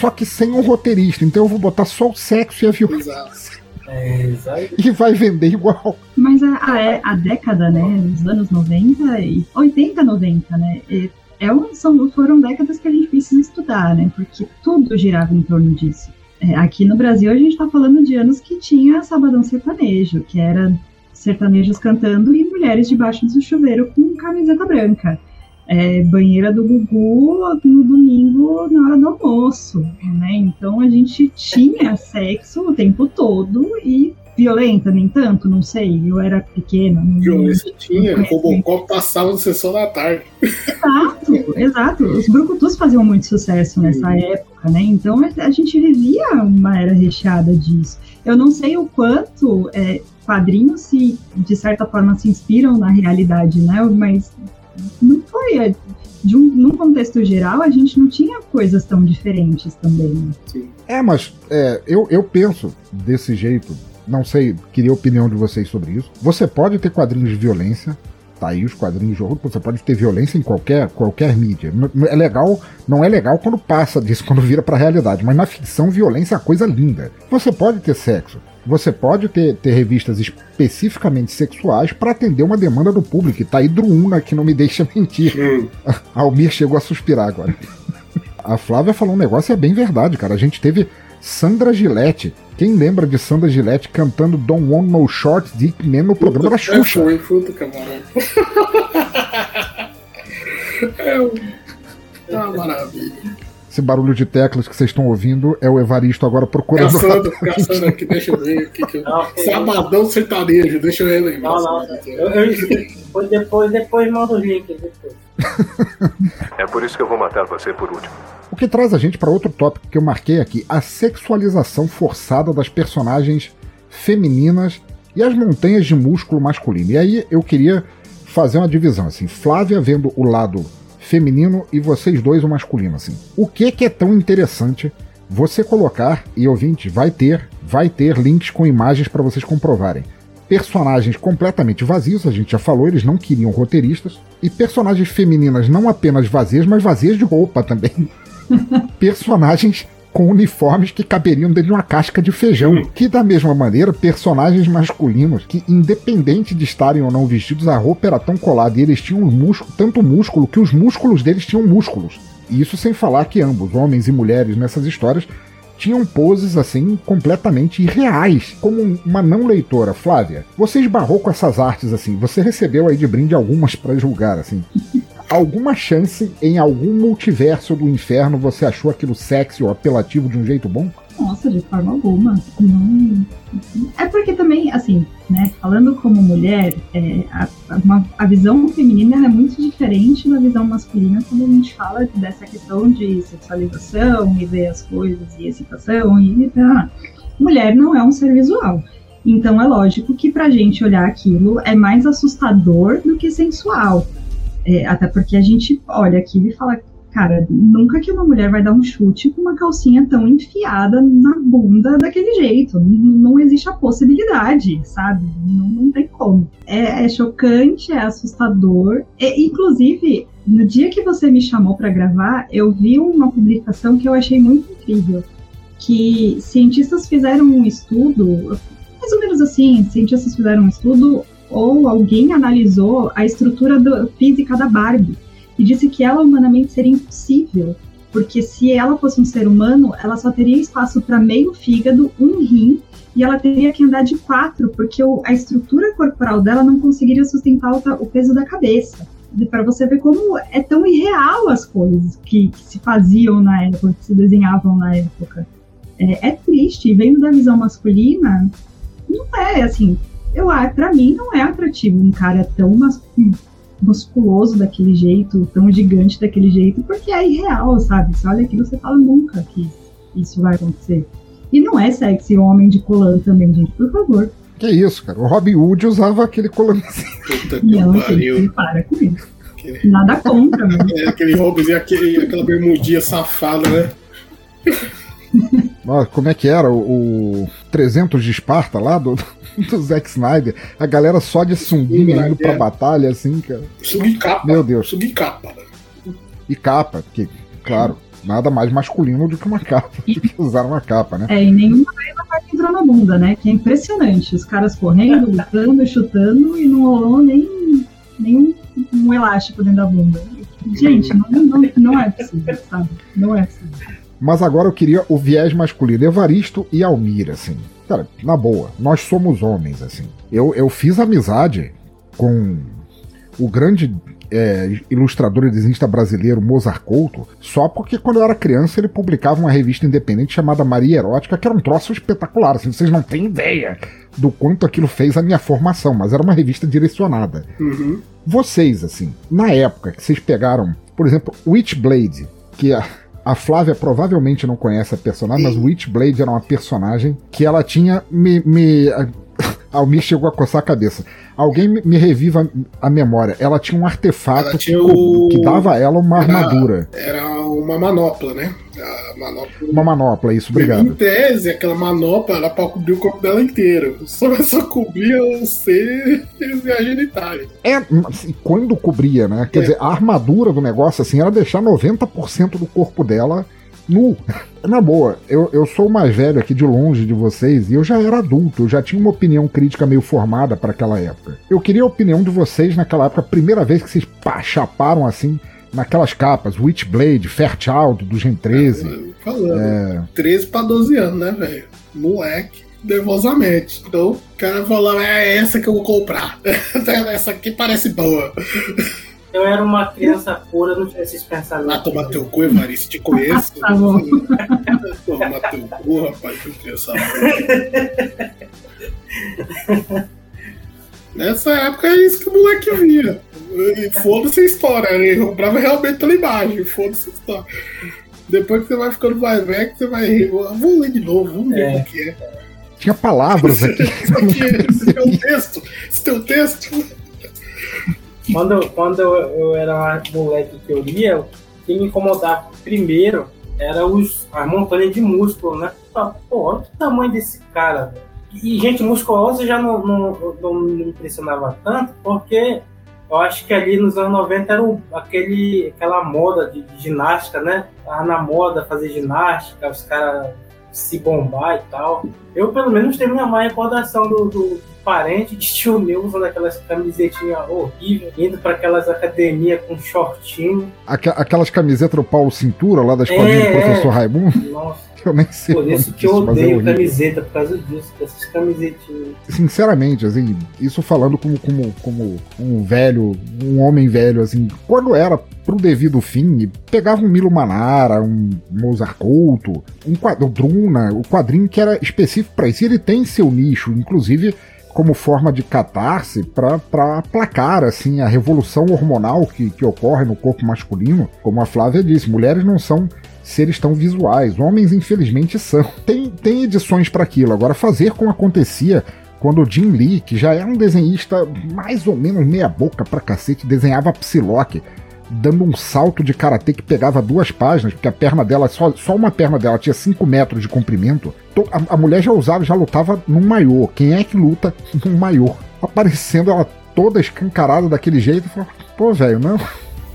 [SPEAKER 2] só que sem um roteirista. Então eu vou botar só o sexo e a violência.
[SPEAKER 6] Exato.
[SPEAKER 4] É.
[SPEAKER 2] E vai vender igual.
[SPEAKER 5] Mas a, a, a década, né, nos anos 90 e 80, 90, né, é, é um- são, foram décadas que a gente precisa estudar, né, porque tudo girava em torno disso. É, aqui no Brasil a gente está falando de anos que tinha Sabadão Sertanejo, que era sertanejos cantando e mulheres debaixo do chuveiro com camiseta branca. É, banheira do Gugu no domingo na hora do almoço, né? Então a gente tinha sexo o tempo todo e violenta, nem tanto, não sei. Eu era pequena. Não...
[SPEAKER 6] Violência tinha,
[SPEAKER 5] Uhum.
[SPEAKER 6] Robocop passava na sessão da tarde.
[SPEAKER 5] Exato, exato. Os brucutus faziam muito sucesso nessa
[SPEAKER 6] Uhum.
[SPEAKER 5] época, né? Então a gente vivia uma era recheada disso. Eu não sei o quanto é, quadrinhos se, de certa forma, se inspiram na realidade, né? Mas não foi. é, de um, num contexto geral, a gente não tinha coisas tão diferentes também. né?
[SPEAKER 6] Sim.
[SPEAKER 2] É, mas é, eu, eu penso desse jeito. Não sei, queria a opinião de vocês sobre isso. Você pode ter quadrinhos de violência. Tá aí os quadrinhos de horror. Você pode ter violência em qualquer, qualquer mídia. É legal, não é legal quando passa disso, quando vira pra realidade. Mas na ficção, violência é uma coisa linda. Você pode ter sexo. Você pode ter, ter revistas especificamente sexuais pra atender uma demanda do público. E tá aí Druuna que não me deixa mentir.
[SPEAKER 6] Hum,
[SPEAKER 2] A Almir chegou a suspirar agora. A Flávia falou um negócio e é bem verdade, cara. A gente teve Sandra Gillette. Quem lembra de Sandra Gillette cantando Don't Want No Short Dick Man no programa da Xuxa?
[SPEAKER 6] foi, puta camarada. é é uma maravilha.
[SPEAKER 2] Esse barulho de teclas que vocês estão ouvindo é o Evaristo agora procurando.
[SPEAKER 6] Caçando, caçando aqui, deixa eu ver. o que que eu-
[SPEAKER 4] Não,
[SPEAKER 6] Sabadão sertanejo, deixa eu relembrar.
[SPEAKER 4] Não, não. Eu, depois, depois, depois manda os links. Depois.
[SPEAKER 3] É por isso que eu vou matar você por último.
[SPEAKER 2] O que traz a gente para outro tópico que eu marquei aqui: a sexualização forçada das personagens femininas e as montanhas de músculo masculino. E aí eu queria fazer uma divisão assim: Flávia vendo o lado feminino e vocês dois o masculino assim. O que que é tão interessante você colocar e ouvinte vai ter, vai ter links com imagens para vocês comprovarem. Personagens completamente vazios, a gente já falou, eles não queriam roteiristas, e personagens femininas não apenas vazias, mas vazias de roupa também personagens com uniformes que caberiam dentro de uma casca de feijão. Que, da mesma maneira, personagens masculinos que, independente de estarem ou não vestidos, a roupa era tão colada e eles tinham um músculo, tanto músculo que os músculos deles tinham músculos. E Isso sem falar que ambos, homens e mulheres nessas histórias, tinham poses assim completamente irreais. Como um- uma não leitora, Flávia, você esbarrou com essas artes assim, você recebeu aí de brinde algumas para julgar assim. Alguma chance em algum multiverso do inferno você achou aquilo sexy ou apelativo de um jeito bom?
[SPEAKER 5] Nossa, de forma alguma. Não. É porque também, assim, né, falando como mulher, é, a, uma- a visão feminina é muito diferente da visão masculina quando a gente fala dessa questão de sexualização e ver as coisas e excitação e tá. Mulher não é um ser visual. Então é lógico que pra gente olhar aquilo é mais assustador do que sensual. É, até porque a gente olha aquilo e fala, Cara, nunca que uma mulher vai dar um chute com uma calcinha tão enfiada na bunda daquele jeito. Não, não existe a possibilidade, sabe? Não, não tem como. É, é chocante, é assustador. E, inclusive, no dia que você me chamou para gravar, eu vi uma publicação que eu achei muito incrível. Que cientistas fizeram um estudo, mais ou menos assim, cientistas fizeram um estudo ou alguém analisou a estrutura do- física da Barbie e disse que ela humanamente seria impossível, porque se ela fosse um ser humano, ela só teria espaço para meio fígado, um rim, e ela teria que andar de quatro, porque o- a estrutura corporal dela não conseguiria sustentar o, o peso da cabeça. Para você ver como é tão irreal as coisas que, que se faziam na época, que se desenhavam na época. É, é triste, e vendo da visão masculina, não é assim. Eu, para mim, não é atrativo um cara tão musculoso daquele jeito, tão gigante daquele jeito, porque é irreal, sabe? Você olha aquilo você fala nunca que isso vai acontecer. E não é sexy homem de colã também, gente, por favor.
[SPEAKER 2] Que isso, cara. O Robin Hood usava aquele colancinho.
[SPEAKER 6] Puta que
[SPEAKER 5] Não,
[SPEAKER 6] pariu.
[SPEAKER 5] gente, para com isso.
[SPEAKER 6] Aquele-
[SPEAKER 5] Nada contra, mas
[SPEAKER 6] É, aquele e aquele, aquela bermudinha safada, né?
[SPEAKER 2] Como é que era o, o 300 de Esparta lá do, do Zack Snyder? A galera só de sunguinha
[SPEAKER 6] Sim,
[SPEAKER 2] indo pra
[SPEAKER 6] é.
[SPEAKER 2] batalha, assim, cara.
[SPEAKER 6] Subcapa.
[SPEAKER 2] Meu Deus.
[SPEAKER 6] Subcapa.
[SPEAKER 2] E capa, porque, claro, nada mais masculino do que uma capa, do que usar uma capa, né?
[SPEAKER 5] é, e nenhuma vez a parte entrou na bunda, né? Que é impressionante. Os caras correndo, lutando, chutando e não rolou nem, nem um, um elástico dentro da bunda. Gente, não, não, não é possível, sabe? Não é possível.
[SPEAKER 2] Mas agora eu queria o viés masculino, Evaristo e Almir, assim. Cara, na boa, nós somos homens, assim. Eu, eu fiz amizade com o grande é, ilustrador e desenhista brasileiro Mozart Couto, só porque quando eu era criança ele publicava uma revista independente chamada Maria Erótica, que era um troço espetacular, assim, vocês não têm ideia do quanto aquilo fez a minha formação, mas era uma revista direcionada.
[SPEAKER 6] Uhum.
[SPEAKER 2] Vocês, assim, na época que vocês pegaram, por exemplo, Witchblade, que a, a Flávia provavelmente não conhece a personagem, mas Witchblade era uma personagem que ela tinha. Me, me- Almir chegou a coçar a cabeça. Alguém me reviva a memória. Ela tinha um artefato
[SPEAKER 6] tinha
[SPEAKER 2] que,
[SPEAKER 6] o...
[SPEAKER 2] que, dava a ela uma
[SPEAKER 6] era,
[SPEAKER 2] armadura.
[SPEAKER 6] Era uma manopla, né? Manopla...
[SPEAKER 2] Uma manopla, isso, obrigado.
[SPEAKER 6] Em tese, aquela manopla era pra cobrir o corpo dela inteiro. Só, só cobria o ser e a genitália.
[SPEAKER 2] É, quando cobria, né? Quer é. dizer, a armadura do negócio, assim, era deixar 90% do corpo dela nu. Na boa, eu, eu sou o mais velho aqui de longe de vocês e eu já era adulto, eu já tinha uma opinião crítica meio formada para aquela época. Eu queria a opinião de vocês naquela época, a primeira vez que vocês pá, chaparam assim naquelas capas, Witchblade, Fairchild, do Gen 13. É,
[SPEAKER 6] falando, é... 13 para 12 anos, né, velho? Moleque nervosamente. Então o cara falou: é essa que eu vou comprar. essa aqui parece boa.
[SPEAKER 4] Eu era uma criança pura, não tinha esses pensamentos.
[SPEAKER 6] Ah, toma teu cu, Evaristo, te conheço.
[SPEAKER 5] tá bom.
[SPEAKER 6] Toma teu cu, rapaz, que criança Nessa época é isso que o moleque via. E foda-se a história, ele comprava realmente pela imagem, foda-se a história. Depois que você vai ficando mais velho, você vai. Vou ler de novo, vamos ver é. o que é.
[SPEAKER 2] Tinha palavras aqui.
[SPEAKER 6] Isso aqui, esse teu texto, esse teu texto.
[SPEAKER 4] Quando, quando eu era moleque que eu lia, o que me incomodava primeiro era os, as montanhas de músculo, né? Pô, olha o tamanho desse cara, E gente musculosa já não, não, não me impressionava tanto, porque eu acho que ali nos anos 90 era o, aquele, aquela moda de, de ginástica, né? Tava na moda fazer ginástica, os caras se bombar e tal. Eu, pelo menos, tenho minha má recordação do, do parente de tio meu usando aquelas camisetinhas horríveis, indo para aquelas academias com shortinho.
[SPEAKER 2] Aqu aquelas camisetas do Paulo Cintura lá da escolinha é, do professor Raimundo?
[SPEAKER 4] Nossa.
[SPEAKER 2] Eu nem sei.
[SPEAKER 4] Por isso que eu odeio é camiseta, por causa disso, dessas camisetinhas.
[SPEAKER 2] Sinceramente, assim, isso falando como, como, como um velho, um homem velho, assim, quando era pro devido fim, pegava um Milo Manara, um Mozart Couto, um quadro, Druna, o quadrinho que era específico para isso, e ele tem seu nicho, inclusive como forma de catarse para aplacar assim a revolução hormonal que, que ocorre no corpo masculino. Como a Flávia disse, mulheres não são seres tão visuais, homens infelizmente são. Tem, tem edições para aquilo. Agora, fazer como acontecia quando o Jim Lee, que já era um desenhista mais ou menos meia boca pra cacete, desenhava Psylocke dando um salto de karatê que pegava duas páginas, porque a perna dela, só, só uma perna dela tinha 5 metros de comprimento. A, a, mulher já usava, já lutava num maiô. Quem é que luta num maiô? Aparecendo ela toda escancarada daquele jeito, falou, pô, velho, não.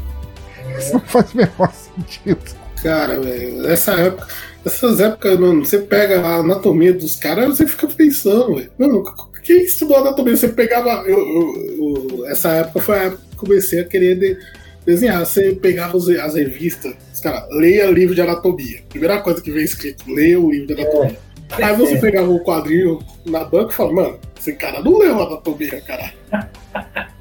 [SPEAKER 2] Isso não faz o menor sentido.
[SPEAKER 6] Cara, velho, nessa época, essas épocas, mano, você pega a anatomia dos caras, você fica pensando, velho. Mano, quem estudou anatomia? Você pegava. Eu, eu, eu, essa época foi a época que comecei a querer de, desenhar. Você pegava as revistas, os caras, leia livro de anatomia. Primeira coisa que vem escrito, leia o livro de anatomia. É. Aí você pegava o quadrinho na banca e falava, mano, esse cara não leu anatomia, cara.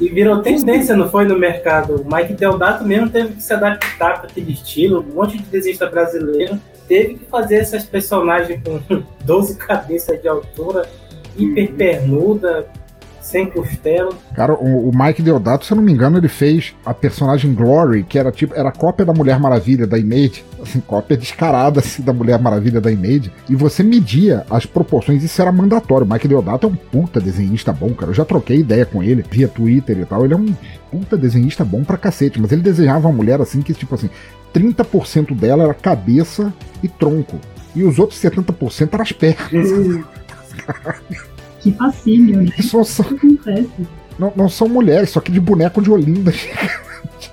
[SPEAKER 4] E virou tendência, não foi, no mercado. O Mike Deodato mesmo teve que se adaptar para aquele estilo. Um monte de desenhista brasileiro teve que fazer essas personagens com 12 cabeças de altura, hiper pernuda, sem costela.
[SPEAKER 2] Cara, o, o, Mike Deodato, se eu não me engano, ele fez a personagem Glory, que era tipo, era cópia da Mulher Maravilha da Image, assim, cópia descarada assim, da Mulher Maravilha da Image, e você media as proporções, isso era mandatório. O Mike Deodato é um puta desenhista bom, cara. Eu já troquei ideia com ele via Twitter e tal. Ele é um puta desenhista bom pra cacete, mas ele desenhava uma mulher assim que, tipo assim, 30% dela era cabeça e tronco. E os outros 70% eram as pernas.
[SPEAKER 5] Que fascínio, né?
[SPEAKER 2] Isso são, acontece? Não, não são mulheres, só que de boneco de Olinda.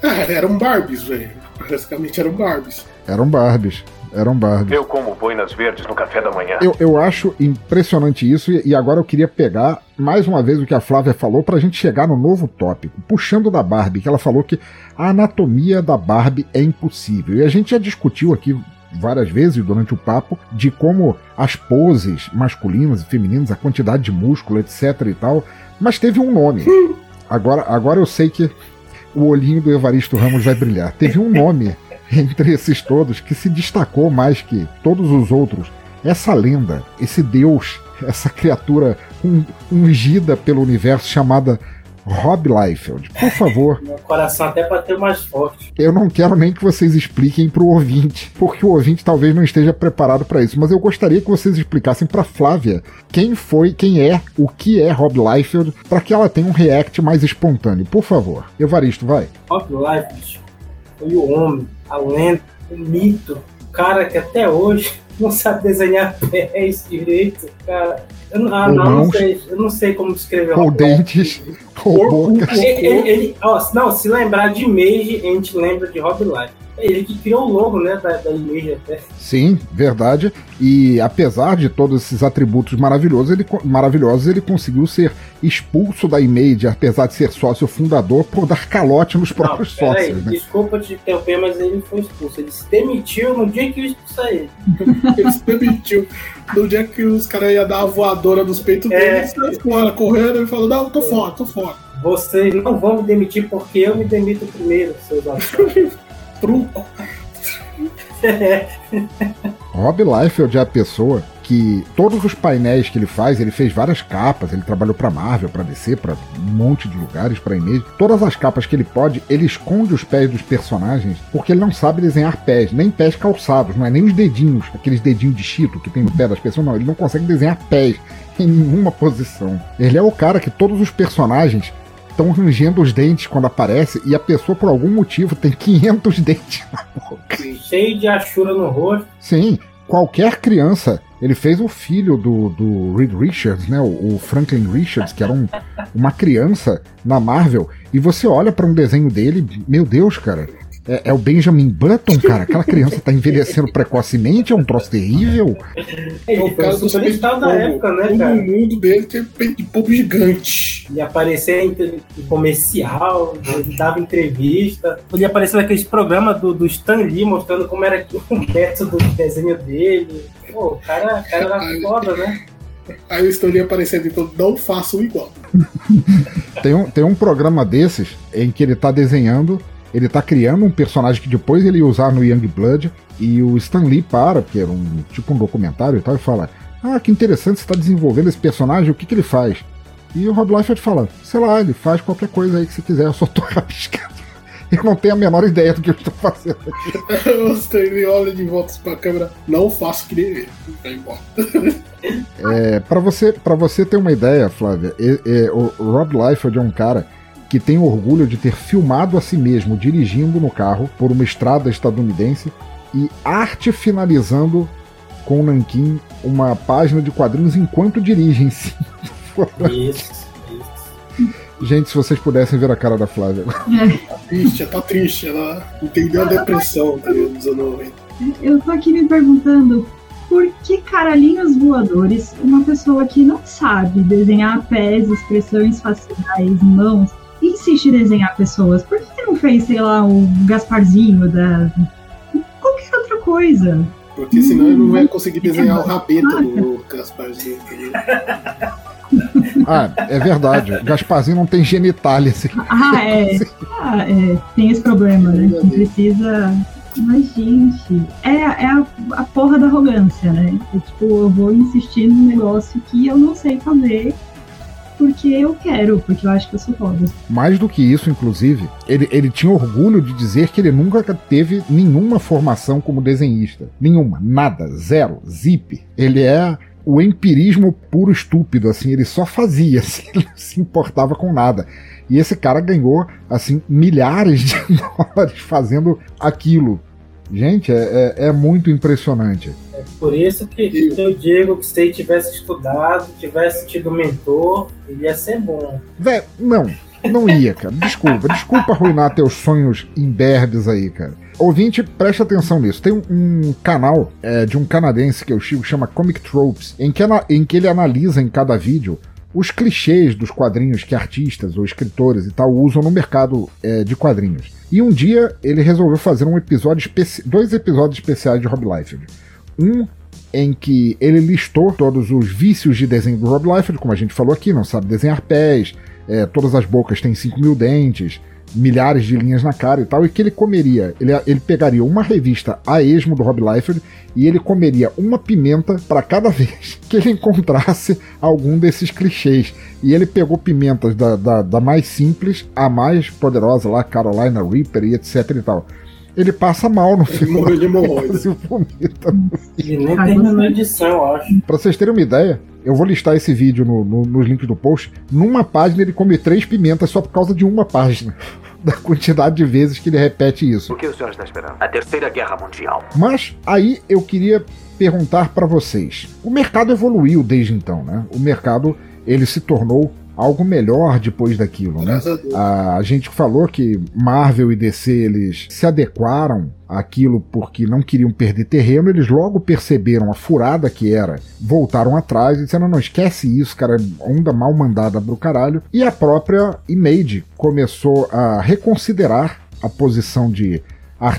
[SPEAKER 6] Ah, eram Barbies, velho. Basicamente eram Barbies.
[SPEAKER 2] Eram Barbies. Eram Barbies.
[SPEAKER 3] Eu como boinas verdes no café da manhã.
[SPEAKER 2] Eu, eu acho impressionante isso, e agora eu queria pegar mais uma vez o que a Flávia falou para a gente chegar no novo tópico, puxando da Barbie, que ela falou que a anatomia da Barbie é impossível. E a gente já discutiu aqui várias vezes durante o papo de como as poses masculinas e femininas, a quantidade de músculo, etc e tal, mas teve um nome. Agora, agora eu sei que o olhinho do Evaristo Ramos vai brilhar. Teve um nome entre esses todos que se destacou mais que todos os outros. Essa lenda, esse deus, essa criatura ungida pelo universo chamada Rob Liefeld, por favor.
[SPEAKER 4] Meu coração até bateu mais forte.
[SPEAKER 2] Eu não quero nem que vocês expliquem para o ouvinte, porque o ouvinte talvez não esteja preparado para isso, mas eu gostaria que vocês explicassem para Flávia quem foi, quem é, o que é Rob Liefeld, para que ela tenha um react mais espontâneo. Por favor. Evaristo, vai.
[SPEAKER 4] Rob Liefeld foi o homem, a lenda, o mito, o cara que até hoje não sabe desenhar pés direito, cara. Eu, não, ah, não, não sei, eu não sei como descrever.
[SPEAKER 2] Ou dentes, ou boca.
[SPEAKER 4] Ele, ele, ele, ó, não, se lembrar de Mage, a gente lembra de Rob Life. Ele que criou o logo, né, da, da Image até.
[SPEAKER 2] Sim, verdade. E apesar de todos esses atributos maravilhosos, ele, maravilhosos, ele conseguiu ser expulso da Image, apesar de ser sócio fundador, por dar calote nos próprios Não, sócios. Aí,
[SPEAKER 4] né? Desculpa te interromper, mas ele foi expulso. Ele se demitiu no dia que eu expulsar ele.
[SPEAKER 6] ele se demitiu. No dia que os caras iam dar a voadora nos peitos é. dele, ele saiu fora, correndo e falou: Não, tô fora, tô fora.
[SPEAKER 4] Vocês não vão me demitir porque eu me demito primeiro, seus atores. truco.
[SPEAKER 2] Rob Liefeld é a pessoa que todos os painéis que ele faz, ele fez várias capas, ele trabalhou para Marvel, para DC, para um monte de lugares, para Image. Todas as capas que ele pode, ele esconde os pés dos personagens, porque ele não sabe desenhar pés, nem pés calçados, não é nem os dedinhos, aqueles dedinhos de chito que tem no pé das pessoas, não, ele não consegue desenhar pés em nenhuma posição. Ele é o cara que todos os personagens estão rangendo os dentes quando aparece e a pessoa, por algum motivo, tem 500 dentes na boca.
[SPEAKER 4] Cheio de achura no rosto.
[SPEAKER 2] Sim, qualquer criança. Ele fez o filho do, do Reed Richards, né? O, o Franklin Richards, que era um, uma criança na Marvel. E você olha para um desenho dele, meu Deus, cara. É, é, o Benjamin Button, cara? Aquela criança tá envelhecendo precocemente, é um troço terrível.
[SPEAKER 4] É, o cara do superstar da época, né, cara?
[SPEAKER 6] O mundo dele tem peito de povo gigante.
[SPEAKER 4] Ele aparecia em, comercial, ele dava entrevista. Ele aparecia naqueles programas do, do Stan Lee mostrando como era o método de desenho dele. Pô, o cara, o cara era foda, né?
[SPEAKER 6] Aí o Stan Lee aparecendo, então não façam igual.
[SPEAKER 2] tem, um, tem um programa desses em que ele tá desenhando ele tá criando um personagem que depois ele ia usar no Young Blood. E o Stan Lee para, porque era um tipo um documentário e tal, e fala: Ah, que interessante, você tá desenvolvendo esse personagem, o que, que ele faz? E o Rob Liefeld fala: Sei lá, ele faz qualquer coisa aí que você quiser, eu só tô rabiscando. Eu não tenho a menor ideia do que eu estou fazendo aqui.
[SPEAKER 6] o Stan Lee olha de volta para a câmera: Não faço que nem ele. Vai embora.
[SPEAKER 2] é, para você, pra você ter uma ideia, Flávia, é, é, o Rob Liefeld é um cara que tem orgulho de ter filmado a si mesmo dirigindo no carro por uma estrada estadunidense e arte finalizando com o Nankin uma página de quadrinhos enquanto dirige em si.
[SPEAKER 4] Isso, isso.
[SPEAKER 2] Gente, se vocês pudessem ver a cara da Flávia.
[SPEAKER 6] Tá triste, ela tá triste, ela entendeu a depressão tá, dos anos 90.
[SPEAKER 5] Eu tô aqui me perguntando por que caralhinhos voadores uma pessoa que não sabe desenhar pés, expressões faciais, mãos, insiste em desenhar pessoas? Por que não fez, sei lá, o Gasparzinho da. qualquer outra coisa?
[SPEAKER 6] Porque senão ele não vai conseguir desenhar o rabeta do Gasparzinho.
[SPEAKER 2] Ah, é verdade. Gasparzinho não tem genitália. Assim.
[SPEAKER 5] Ah, é. Ah, é. Tem esse problema, né? Não precisa. Mas, gente, é, é a, a porra da arrogância, né? É, tipo, eu vou insistir num negócio que eu não sei fazer porque eu quero, porque eu acho que eu sou foda.
[SPEAKER 2] Mais do que isso, inclusive, ele, ele tinha orgulho de dizer que ele nunca teve nenhuma formação como desenhista. Nenhuma, nada, zero, zip. Ele é o empirismo puro estúpido, assim, ele só fazia, assim, ele não se importava com nada. E esse cara ganhou, assim, milhares de dólares fazendo aquilo. Gente, é, é, é muito impressionante.
[SPEAKER 4] É por isso que eu digo que se ele tivesse estudado, tivesse tido mentor, ele ia ser bom.
[SPEAKER 2] Vé, não, não ia, cara. Desculpa, desculpa arruinar teus sonhos imberbes aí, cara. Ouvinte, preste atenção nisso. Tem um, um canal é, de um canadense que eu sigo, chama Comic Tropes, em que, em que ele analisa em cada vídeo os clichês dos quadrinhos que artistas ou escritores e tal usam no mercado é, de quadrinhos. E um dia ele resolveu fazer um episódio dois episódios especiais de Rob Liefeld. Um em que ele listou todos os vícios de desenho do Rob Liefeld, como a gente falou aqui, não sabe desenhar pés, é, todas as bocas têm 5 mil dentes, milhares de linhas na cara e tal, e que ele comeria, ele, ele pegaria uma revista a esmo do Rob Liefeld e ele comeria uma pimenta para cada vez que ele encontrasse algum desses clichês. E ele pegou pimentas da, da, da mais simples à mais poderosa lá, Carolina Reaper e etc e tal ele passa mal no
[SPEAKER 6] filme. Morreu de hemorroida.
[SPEAKER 4] Ele nem terminou a edição, eu acho.
[SPEAKER 2] Pra vocês terem uma ideia, eu vou listar esse vídeo no, no, nos links do post. Numa página ele come três pimentas só por causa de uma página. Da quantidade de vezes que ele repete isso.
[SPEAKER 3] O que o senhor está esperando? A Terceira Guerra Mundial.
[SPEAKER 2] Mas aí eu queria perguntar para vocês. O mercado evoluiu desde então, né? O mercado ele se tornou algo melhor depois daquilo, né? A, a, gente falou que Marvel e DC eles se adequaram àquilo porque não queriam perder terreno, eles logo perceberam a furada que era, voltaram atrás e disseram: não, esquece isso, cara, onda mal mandada pro caralho. E a própria Image começou a reconsiderar a posição de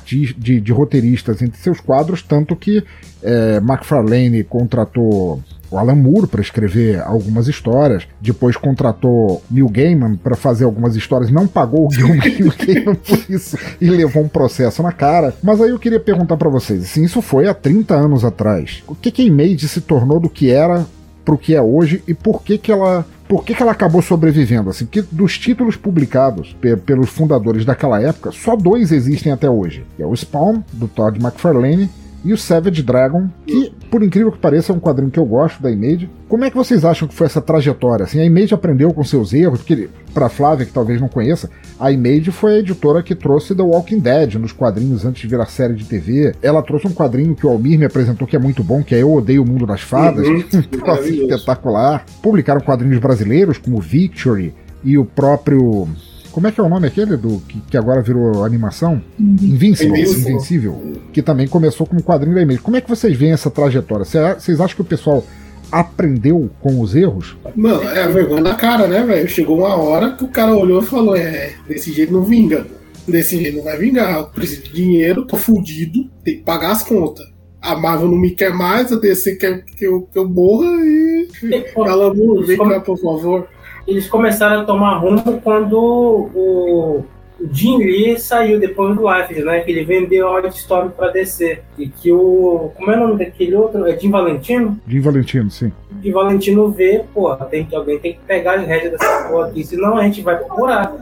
[SPEAKER 2] de, de, roteiristas entre seus quadros, tanto que é, McFarlane contratou o Alan Moore para escrever algumas histórias, depois contratou Neil Gaiman para fazer algumas histórias, não pagou o Neil Gaiman por isso e levou um processo na cara. Mas aí eu queria perguntar para vocês, assim, isso foi há 30 anos atrás. O que que Image se tornou do que era pro que é hoje e por que que ela por que, que ela acabou sobrevivendo? Assim, que dos títulos publicados pe pelos fundadores daquela época, só dois existem até hoje. É o Spawn, do Todd McFarlane, e o Savage Dragon, que, por incrível que pareça, é um quadrinho que eu gosto da Image. Como é que vocês acham que foi essa trajetória? Assim, a Image aprendeu com seus erros, porque, para Flávia, que talvez não conheça, a Image foi a editora que trouxe The Walking Dead nos quadrinhos antes de virar série de TV. Ela trouxe um quadrinho que o Almir me apresentou que é muito bom, que é Eu Odeio o Mundo das Fadas. Uhum. espetacular. Publicaram quadrinhos brasileiros, como Victory e o próprio como é que é o nome aquele do que, que agora virou animação? Invincible, Invincible. Invencível. Que também começou como quadrinho da Image. Como é que vocês veem essa trajetória? Vocês acham que o pessoal aprendeu com os erros?
[SPEAKER 6] Mano, é a vergonha da cara, né, velho? Chegou uma hora que o cara olhou e falou: é, desse jeito não vinga. Desse jeito não vai vingar. Eu preciso de dinheiro, tô fudido, tem que pagar as contas. A Marvel não me quer mais, a DC quer que eu, que eu morra e. Ela, vem cá, por favor
[SPEAKER 4] eles começaram a tomar rumo quando o, Jim Lee saiu depois do Life, né? Que ele vendeu a Storm para DC. E que o. Como é o nome daquele outro? É Jim Valentino?
[SPEAKER 2] Jim Valentino, sim.
[SPEAKER 4] Jim Valentino vê, pô, tem que, alguém tem que pegar as rédeas dessa porra aqui, senão a gente vai procurar.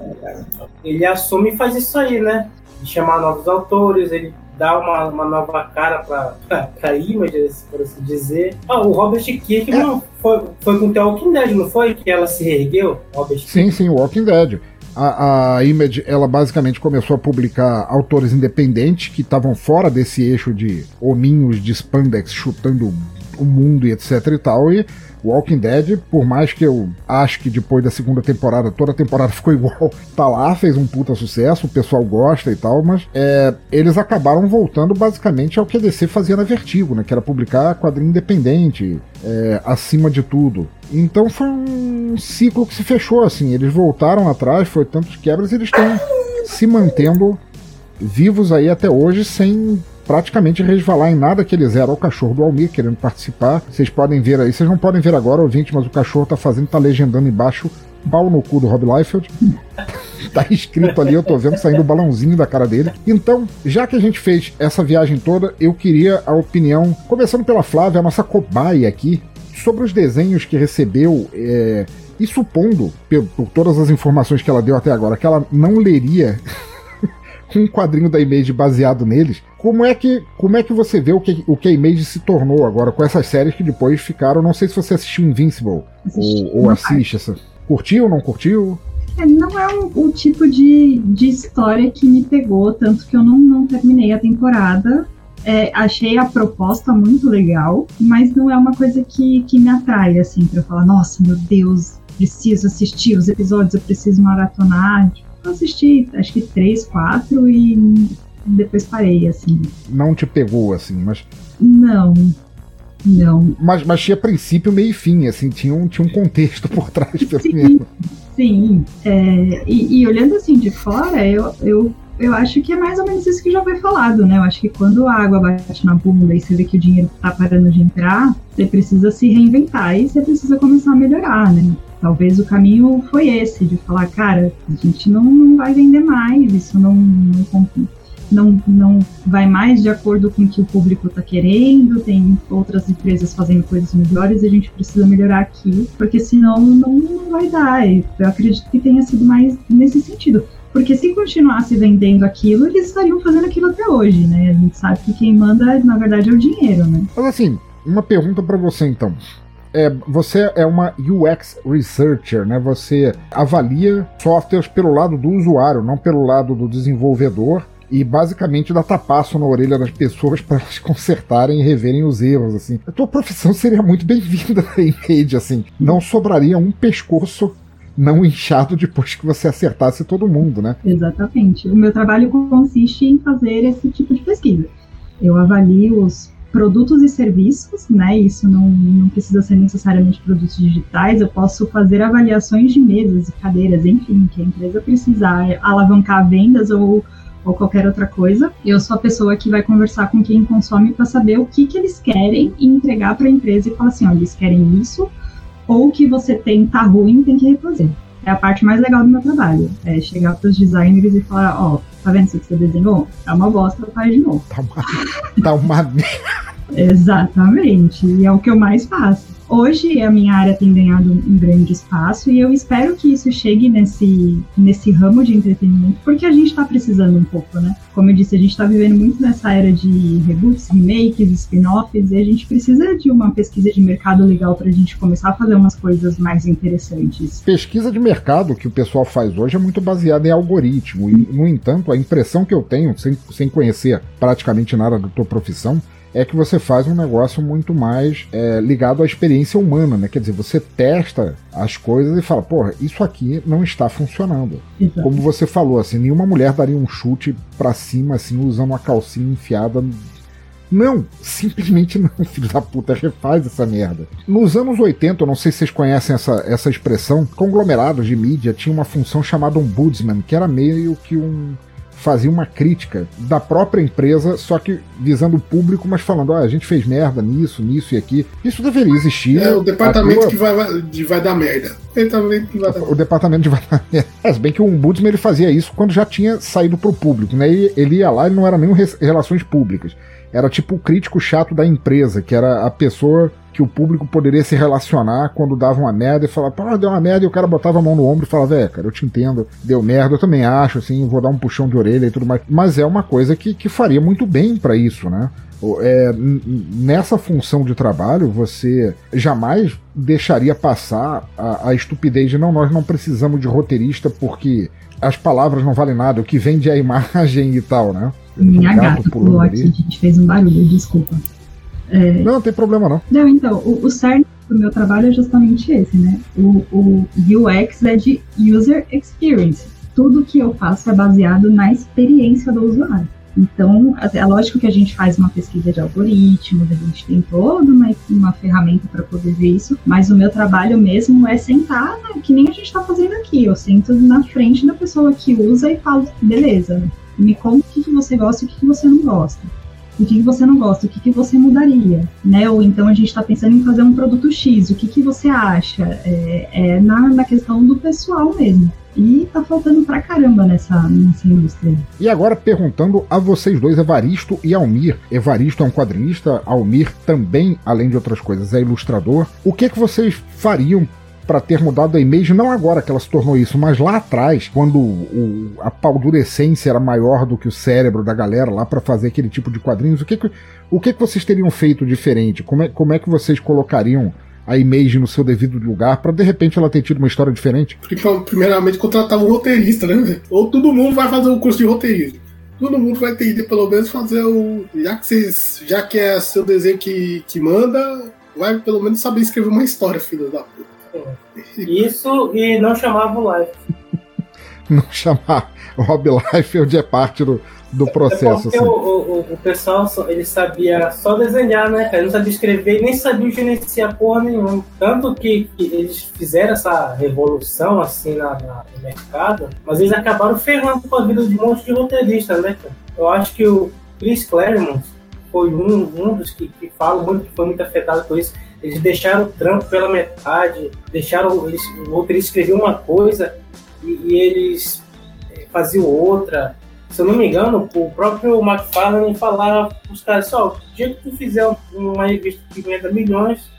[SPEAKER 4] Ele assume e faz isso aí, né? De chamar novos autores, ele dar uma, uma nova cara para a image, por assim dizer. Ah, o Robert Kirkman é. foi, foi com The Walking Dead, não foi? Que ela se reergueu? Robert
[SPEAKER 2] sim, sim, Walking Dead. A, a, Image, ela basicamente começou a publicar autores independentes que estavam fora desse eixo de hominhos de spandex chutando o mundo e etc e tal, e Walking Dead, por mais que eu acho que depois da segunda temporada, toda a temporada ficou igual, tá lá, fez um puta sucesso, o pessoal gosta e tal, mas é, eles acabaram voltando basicamente ao que a DC fazia na Vertigo, né? Que era publicar quadrinho independente, é, acima de tudo. Então foi um ciclo que se fechou, assim. Eles voltaram atrás, foi tantos quebras, e eles estão se mantendo vivos aí até hoje sem praticamente resvalar em nada que eles eram. O cachorro do Almir querendo participar. Vocês podem ver aí, vocês não podem ver agora, ouvinte, mas o cachorro tá fazendo, tá legendando embaixo pau no cu do Rob Liefeld. tá escrito ali, eu tô vendo saindo o balãozinho da cara dele. Então, já que a gente fez essa viagem toda, eu queria a opinião, começando pela Flávia, a nossa cobaia aqui, sobre os desenhos que recebeu. É, e supondo, por todas as informações que ela deu até agora, que ela não leria um quadrinho da Image baseado neles. Como é que, como é que você vê o que, o que a Image se tornou agora com essas séries que depois ficaram? Não sei se você assistiu Invincible ou, ou assiste essa. Curtiu ou não curtiu?
[SPEAKER 5] É, não é o, o, tipo de, de história que me pegou, tanto que eu não, não terminei a temporada. É, achei a proposta muito legal, mas não é uma coisa que, que me atrai, assim, pra eu falar, nossa, meu Deus, preciso assistir os episódios, eu preciso maratonar. Tipo, eu assisti acho que três, quatro e depois parei, assim.
[SPEAKER 2] Não te pegou, assim, mas.
[SPEAKER 5] Não. Não.
[SPEAKER 2] Mas, mas tinha princípio, meio e fim, assim, tinha um, tinha um contexto por trás, pelo
[SPEAKER 5] sim,
[SPEAKER 2] menos.
[SPEAKER 5] Sim. É, e, e, olhando assim de fora, eu, eu, eu acho que é mais ou menos isso que já foi falado, né? Eu acho que quando a água bate na bunda e você vê que o dinheiro tá parando de entrar, você precisa se reinventar e você precisa começar a melhorar, né? Talvez o caminho foi esse, de falar, cara, a gente não, não vai vender mais, isso não, não, não, não vai mais de acordo com o que o público está querendo, tem outras empresas fazendo coisas melhores e a gente precisa melhorar aqui, porque senão não, não vai dar. Eu acredito que tenha sido mais nesse sentido. Porque se continuasse vendendo aquilo, eles estariam fazendo aquilo até hoje, né? A gente sabe que quem manda, na verdade, é o dinheiro, né?
[SPEAKER 2] Mas assim, uma pergunta para você então. É, você é uma UX researcher, né? Você avalia softwares pelo lado do usuário, não pelo lado do desenvolvedor e basicamente dá tapaço na orelha das pessoas para elas consertarem e reverem os erros, assim. A tua profissão seria muito bem-vinda na Image, assim. Não sobraria um pescoço não inchado depois que você acertasse todo mundo, né?
[SPEAKER 5] Exatamente. O meu trabalho consiste em fazer esse tipo de pesquisa. Eu avalio os produtos e serviços, né? Isso não, não precisa ser necessariamente produtos digitais. Eu posso fazer avaliações de mesas e cadeiras, enfim, que a empresa precisar alavancar vendas ou, ou qualquer outra coisa. Eu sou a pessoa que vai conversar com quem consome para saber o que, que eles querem e entregar para a empresa e falar assim: olha, eles querem isso, ou que você tem tá ruim, tem que refazer. É a parte mais legal do meu trabalho. É chegar para os designers e falar, ó, oh, tá vendo isso que você desenhou? É uma bosta, faz de novo.
[SPEAKER 2] Tá uma, tá uma
[SPEAKER 5] Exatamente. E é o que eu mais faço. Hoje a minha área tem ganhado um grande espaço e eu espero que isso chegue nesse, nesse ramo de entretenimento, porque a gente está precisando um pouco, né? Como eu disse, a gente está vivendo muito nessa era de reboots, remakes, spin-offs, e a gente precisa de uma pesquisa de mercado legal para a gente começar a fazer umas coisas mais interessantes.
[SPEAKER 2] Pesquisa de mercado que o pessoal faz hoje é muito baseada em algoritmo, e, no entanto, a impressão que eu tenho, sem, sem conhecer praticamente nada da tua profissão, é que você faz um negócio muito mais é, ligado à experiência humana, né? Quer dizer, você testa as coisas e fala, porra, isso aqui não está funcionando. Como você falou, assim, nenhuma mulher daria um chute para cima, assim, usando uma calcinha enfiada não, simplesmente não, filho da puta, refaz essa merda. Nos anos 80, eu não sei se vocês conhecem essa, essa expressão, conglomerados de mídia tinha uma função chamada ombudsman, que era meio que um fazia uma crítica da própria empresa, só que visando o público, mas falando, ah, a gente fez merda nisso, nisso e aqui. Isso deveria existir.
[SPEAKER 6] É o departamento tua... que vai, de vai dar merda.
[SPEAKER 2] Departamento vai dar... O departamento de vai dar merda. É, se bem que o Ombudsman ele fazia isso quando já tinha saído pro público, né? E ele ia lá e não era nem relações públicas. Era tipo o crítico chato da empresa, que era a pessoa que o público poderia se relacionar quando dava uma merda e falar, pô, deu uma merda, e o cara botava a mão no ombro e falava, é, cara, eu te entendo, deu merda, eu também acho, assim, vou dar um puxão de orelha e tudo mais. Mas é uma coisa que, que faria muito bem para isso, né? É, nessa função de trabalho, você jamais deixaria passar a, a estupidez de não, nós não precisamos de roteirista porque as palavras não valem nada, o que vende é a imagem e tal, né?
[SPEAKER 5] Minha gata pulou aqui, a gente fez um barulho, desculpa.
[SPEAKER 2] É... Não, não tem problema não.
[SPEAKER 5] Não, então, o, o cerne do meu trabalho é justamente esse, né? O, o UX é de User Experience. Tudo que eu faço é baseado na experiência do usuário. Então, é lógico que a gente faz uma pesquisa de algoritmos, a gente tem toda uma, uma ferramenta para poder ver isso, mas o meu trabalho mesmo é sentar, né, que nem a gente está fazendo aqui. Eu sento na frente da pessoa que usa e falo, beleza, me conta o que, que você gosta e o que, que você não gosta o que, que você não gosta, o que, que você mudaria, né? Ou então a gente está pensando em fazer um produto X, o que, que você acha? É, é na, na questão do pessoal mesmo. E tá faltando pra caramba nessa, nessa indústria.
[SPEAKER 2] E agora perguntando a vocês dois, Evaristo e Almir. Evaristo é um quadrinista, Almir também, além de outras coisas, é ilustrador. O que que vocês fariam para ter mudado a image, não agora que ela se tornou isso, mas lá atrás, quando o, a paldurecência era maior do que o cérebro da galera lá para fazer aquele tipo de quadrinhos, o que, que o que, que vocês teriam feito diferente? Como é, como é que vocês colocariam a image no seu devido lugar para de repente ela ter tido uma história diferente?
[SPEAKER 6] Primeiramente contratar um roteirista, né? Ou todo mundo vai fazer um curso de roteirismo. Todo mundo vai ter ido pelo menos fazer o. Já que vocês. Já que é seu desenho que, que manda, vai pelo menos saber escrever uma história, filho da puta.
[SPEAKER 4] Isso e não chamava o Life.
[SPEAKER 2] não chamar o Rob Liefeld é parte do, do processo.
[SPEAKER 4] É assim. o, o, o, pessoal ele sabia só desenhar, né? Ele não sabia escrever nem sabia gerenciar porra nenhuma. Tanto que, que eles fizeram essa revolução assim na, na, no mercado, mas eles acabaram ferrando com a vida de um monte de roteiristas, né? Eu acho que o Chris Claremont foi um, um dos que, que fala muito, que foi muito afetado por isso Eles deixaram o trampo pela metade, deixaram eles, o roteirista escrever uma coisa e, e eles é, faziam outra. Se eu não me engano, o próprio McFarlane falava para os caras, só, o dia que tu fizer uma revista que venda milhões,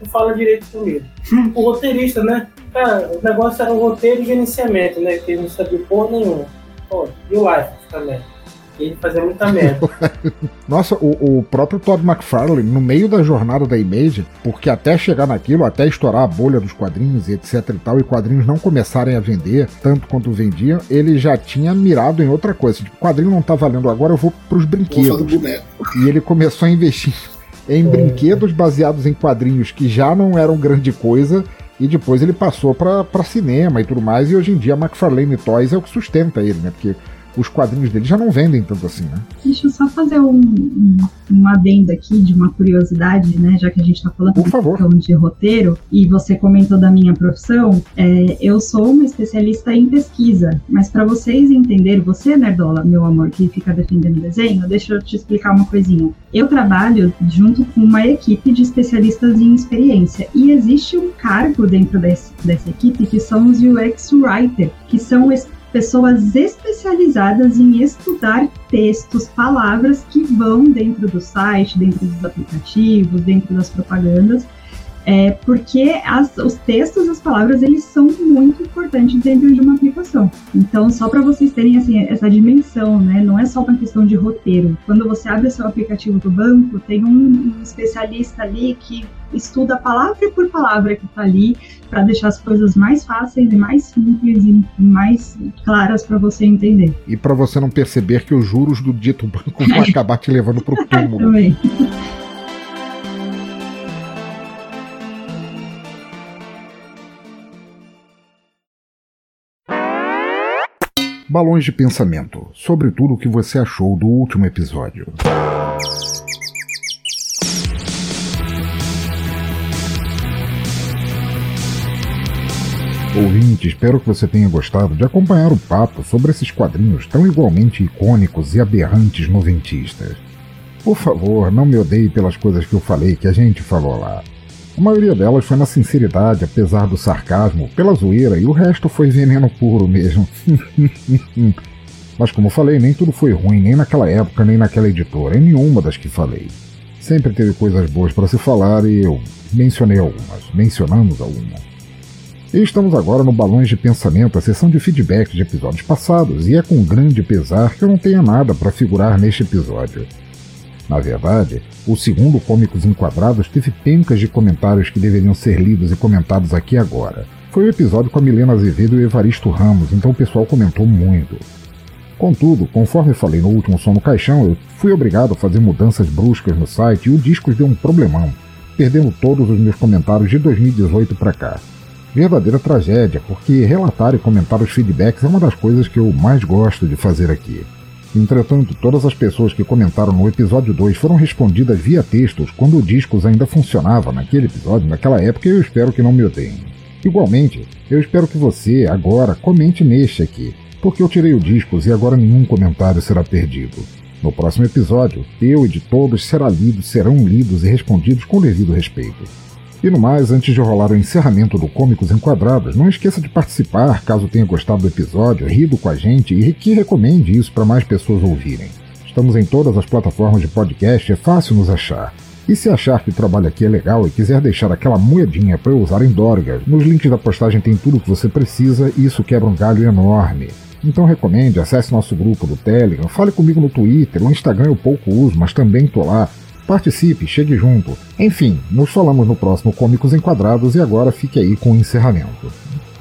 [SPEAKER 4] tu fala direito comigo. o roteirista, né? Cara, o negócio era o roteiro e gerenciamento, né? Que ele não sabia porra nenhuma. Pô, e o Life também ele fazia muita merda.
[SPEAKER 2] Nossa, o, o, próprio Todd McFarlane, no meio da jornada da Image, porque até chegar naquilo, até estourar a bolha dos quadrinhos e etc e tal, e quadrinhos não começarem a vender tanto quanto vendiam, ele já tinha mirado em outra coisa. Tipo, quadrinho não tá valendo agora, eu vou pros brinquedos. E ele começou a investir em é. brinquedos baseados em quadrinhos que já não eram grande coisa. E depois ele passou para cinema e tudo mais. E hoje em dia a McFarlane Toys é o que sustenta ele, né? Porque os quadrinhos dele já não vendem tanto assim, né?
[SPEAKER 5] Deixa eu só fazer um, um, uma adenda aqui de uma curiosidade, né? Já que a gente está falando
[SPEAKER 2] Por favor.
[SPEAKER 5] de roteiro e você comentou da minha profissão, é, eu sou uma especialista em pesquisa, mas para vocês entenderem, você, Nerdola, meu amor, que fica defendendo desenho, deixa eu te explicar uma coisinha. Eu trabalho junto com uma equipe de especialistas em experiência e existe um cargo dentro desse, dessa equipe que são os UX Writer, que são pessoas especializadas em estudar textos, palavras que vão dentro do site, dentro dos aplicativos, dentro das propagandas é, porque as, os textos, as palavras, eles são muito importantes dentro de uma aplicação. Então, só para vocês terem assim, essa dimensão, né? Não é só uma questão de roteiro. Quando você abre seu aplicativo do banco, tem um, um especialista ali que estuda palavra por palavra que está ali para deixar as coisas mais fáceis e mais simples e mais claras para você entender.
[SPEAKER 2] E para você não perceber que os juros do dito banco vão acabar te levando para o túmulo.
[SPEAKER 5] Também.
[SPEAKER 2] balões de pensamento sobre tudo o que você achou do último episódio. Ouvinte, espero que você tenha gostado de acompanhar o papo sobre esses quadrinhos tão igualmente icônicos e aberrantes noventistas. Por favor, não me odeie pelas coisas que eu falei que a gente falou lá. A maioria delas foi na sinceridade, apesar do sarcasmo, pela zoeira, e o resto foi veneno puro mesmo. Mas como falei, nem tudo foi ruim, nem naquela época, nem naquela editora, em nenhuma das que falei. Sempre teve coisas boas para se falar e eu mencionei algumas, mencionamos algumas. E estamos agora no Balões de Pensamento, a sessão de feedback de episódios passados, e é com grande pesar que eu não tenha nada para figurar neste episódio. Na verdade, o segundo Cômicos Enquadrados teve pencas de comentários que deveriam ser lidos e comentados aqui agora. Foi o episódio com a Milena Azevedo e o Evaristo Ramos, então o pessoal comentou muito. Contudo, conforme falei no último som no caixão, eu fui obrigado a fazer mudanças bruscas no site e o disco deu um problemão, perdendo todos os meus comentários de 2018 para cá. Verdadeira tragédia, porque relatar e comentar os feedbacks é uma das coisas que eu mais gosto de fazer aqui. Entretanto, todas as pessoas que comentaram no episódio 2 foram respondidas via textos quando o Discos ainda funcionava naquele episódio, naquela época, e eu espero que não me odeiem. Igualmente, eu espero que você, agora, comente neste aqui, porque eu tirei o Discos e agora nenhum comentário será perdido. No próximo episódio, eu e de todos será lido, serão lidos e respondidos com devido respeito. E no mais, antes de rolar o encerramento do Cômicos Enquadrados, não esqueça de participar caso tenha gostado do episódio, rido com a gente e que recomende isso para mais pessoas ouvirem. Estamos em todas as plataformas de podcast, é fácil nos achar. E se achar que o trabalho aqui é legal e quiser deixar aquela moedinha para eu usar em Dorgas, nos links da postagem tem tudo o que você precisa e isso quebra um galho enorme. Então recomende, acesse nosso grupo do Telegram, fale comigo no Twitter, no Instagram eu pouco uso, mas também tô lá. Participe, chegue junto. Enfim, nos falamos no próximo Cômicos Enquadrados e agora fique aí com o encerramento.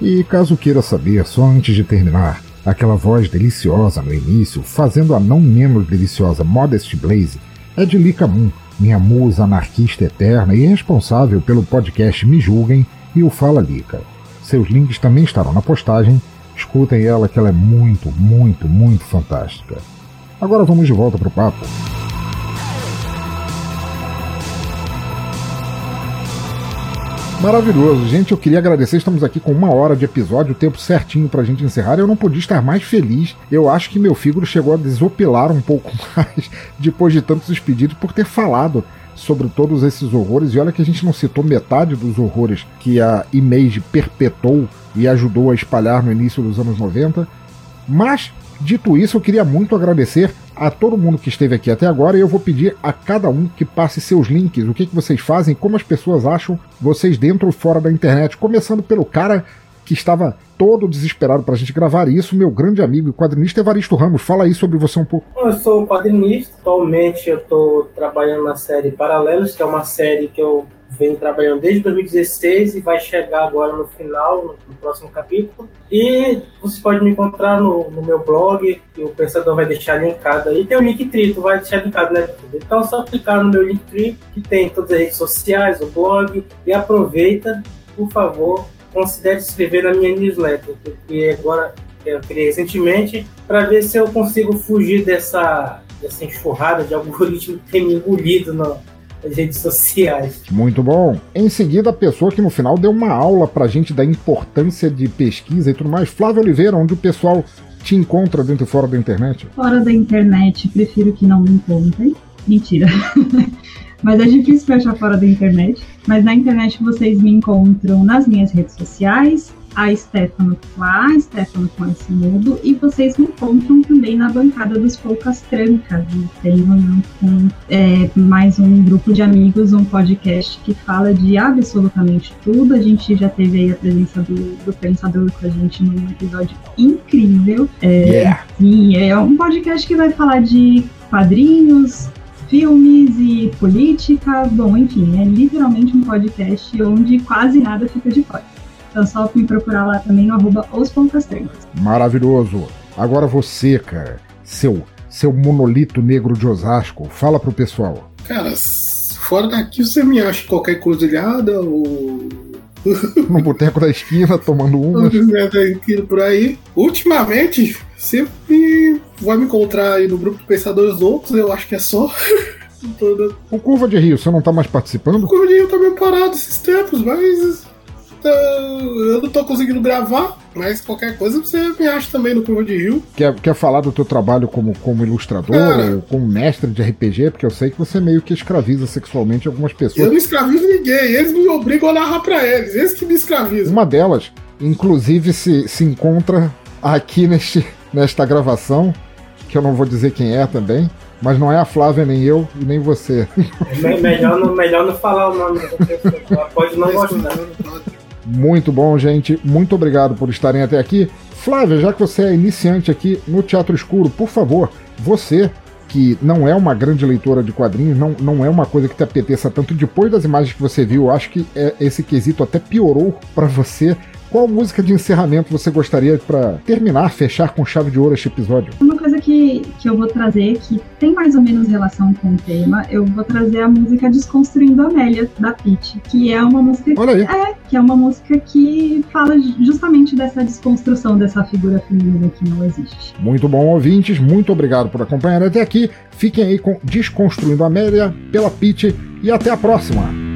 [SPEAKER 2] E caso queira saber, só antes de terminar, aquela voz deliciosa no início, fazendo a não menos deliciosa Modest Blaze, é de Lika Moon, minha musa anarquista eterna e responsável pelo podcast Me Julguem e o Fala Lika. Seus links também estarão na postagem. Escutem ela que ela é muito, muito, muito fantástica. Agora vamos de volta pro papo. Maravilhoso. Gente, eu queria agradecer. Estamos aqui com uma hora de episódio, o tempo certinho pra gente encerrar. Eu não podia estar mais feliz. Eu acho que meu fígado chegou a desopilar um pouco mais depois de tantos pedidos por ter falado sobre todos esses horrores. E olha que a gente não citou metade dos horrores que a Image perpetuou e ajudou a espalhar no início dos anos 90. Mas, dito isso, eu queria muito agradecer a todo mundo que esteve aqui até agora e eu vou pedir a cada um que passe seus links, o que, que vocês fazem, como as pessoas acham vocês dentro ou fora da internet, começando pelo cara que estava todo desesperado para a gente gravar isso, meu grande amigo e quadrinista Evaristo Ramos. Fala aí sobre você um pouco.
[SPEAKER 4] Eu sou quadrinista, atualmente eu estou trabalhando na série Paralelos, que é uma série que eu venho trabalhando desde 2016 e vai chegar agora no final, no, próximo capítulo. E você pode me encontrar no, no, meu blog, que o Pensador vai deixar linkado aí. Tem o Linktree, tu vai deixar linkado, né? Então é só clicar no meu Linktree, que tem todas as redes sociais, o blog, e aproveita, por favor, considere se inscrever na minha newsletter, que agora eu criei recentemente, para ver se eu consigo fugir dessa, dessa enxurrada de algoritmo que tem me engolido no, nas redes sociais.
[SPEAKER 2] Muito bom. Em seguida, a pessoa que no final deu uma aula pra gente da importância de pesquisa e tudo mais, Flávio Oliveira, onde o pessoal te encontra dentro e fora da internet?
[SPEAKER 5] Fora da internet, prefiro que não me encontrem. Mentira. Mas é difícil pra achar fora da internet. Mas na internet vocês me encontram nas minhas redes sociais, a Stefano lá, Stefano com esse mudo, e vocês me encontram também na bancada dos Poucas Trancas. Tenho com é, mais um grupo de amigos, um podcast que fala de absolutamente tudo. A gente já teve aí a presença do, do Pensador com a gente num episódio incrível. É,
[SPEAKER 2] yeah.
[SPEAKER 5] Sim, é um podcast que vai falar de quadrinhos, filmes e política. Bom, enfim, é literalmente um podcast onde quase nada fica de fora. Então só me procurar lá também no arroba os
[SPEAKER 2] Maravilhoso. Agora você, cara, seu, seu monolito negro de Osasco, fala pro pessoal.
[SPEAKER 6] Cara, fora daqui você me acha qualquer cruzilhada ou
[SPEAKER 2] no boteco da esquina, tomando uma.
[SPEAKER 6] por aí. Ultimamente, sempre vai me encontrar aí no grupo de Pensadores Loucos, eu acho que é só.
[SPEAKER 2] o Curva de Rio, você não tá mais participando?
[SPEAKER 6] O Curva de Rio tá meio parado esses tempos, mas eu não tô conseguindo gravar, mas qualquer coisa você me acha também no Curva de Rio.
[SPEAKER 2] Quer, quer falar do teu trabalho como, como ilustrador, Cara, ou como mestre de RPG? Porque eu sei que você meio que escraviza sexualmente algumas pessoas.
[SPEAKER 6] Eu não escravizo ninguém, eles me obrigam a narrar pra eles, eles que me escravizam.
[SPEAKER 2] Uma delas, inclusive, se, se encontra aqui neste, nesta gravação, que eu não vou dizer quem é também. Mas não é a Flávia, nem eu e nem você.
[SPEAKER 4] É melhor, não, melhor não falar o nome da pessoa. Pode não gostar.
[SPEAKER 2] Muito bom, gente. Muito obrigado por estarem até aqui. Flávia, já que você é iniciante aqui no Teatro Escuro, por favor, você que não é uma grande leitora de quadrinhos, não, não é uma coisa que te apeteça tanto, depois das imagens que você viu, acho que é, esse quesito até piorou para você. Qual música de encerramento você gostaria para terminar, fechar com chave de ouro este episódio?
[SPEAKER 5] Uma coisa que, que eu vou trazer, que tem mais ou menos relação com o tema, eu vou trazer a música Desconstruindo Amélia, da Pete, que é uma música.
[SPEAKER 2] Olha aí.
[SPEAKER 5] É, que é uma música que fala justamente dessa desconstrução dessa figura feminina que não existe.
[SPEAKER 2] Muito bom, ouvintes. Muito obrigado por acompanhar até aqui. Fiquem aí com Desconstruindo Amélia pela Pete e até a próxima.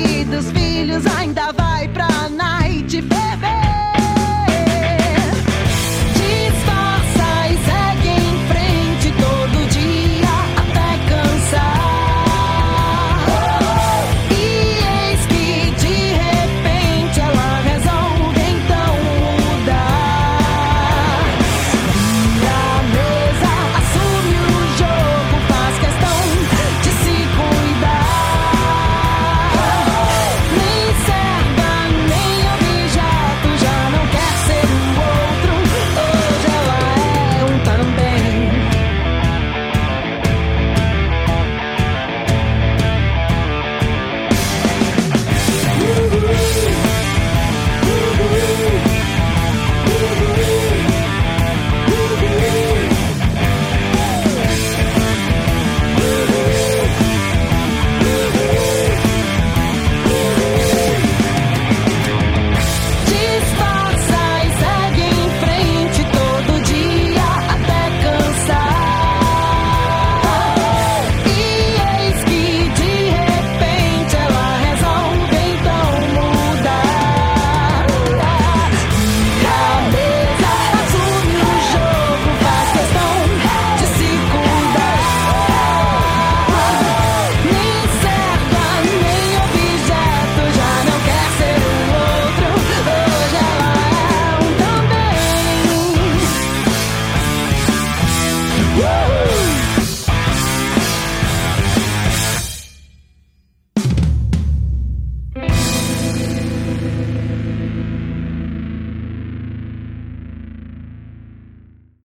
[SPEAKER 7] Depois do lar, do trabalho e dos filhos, ainda vai pra.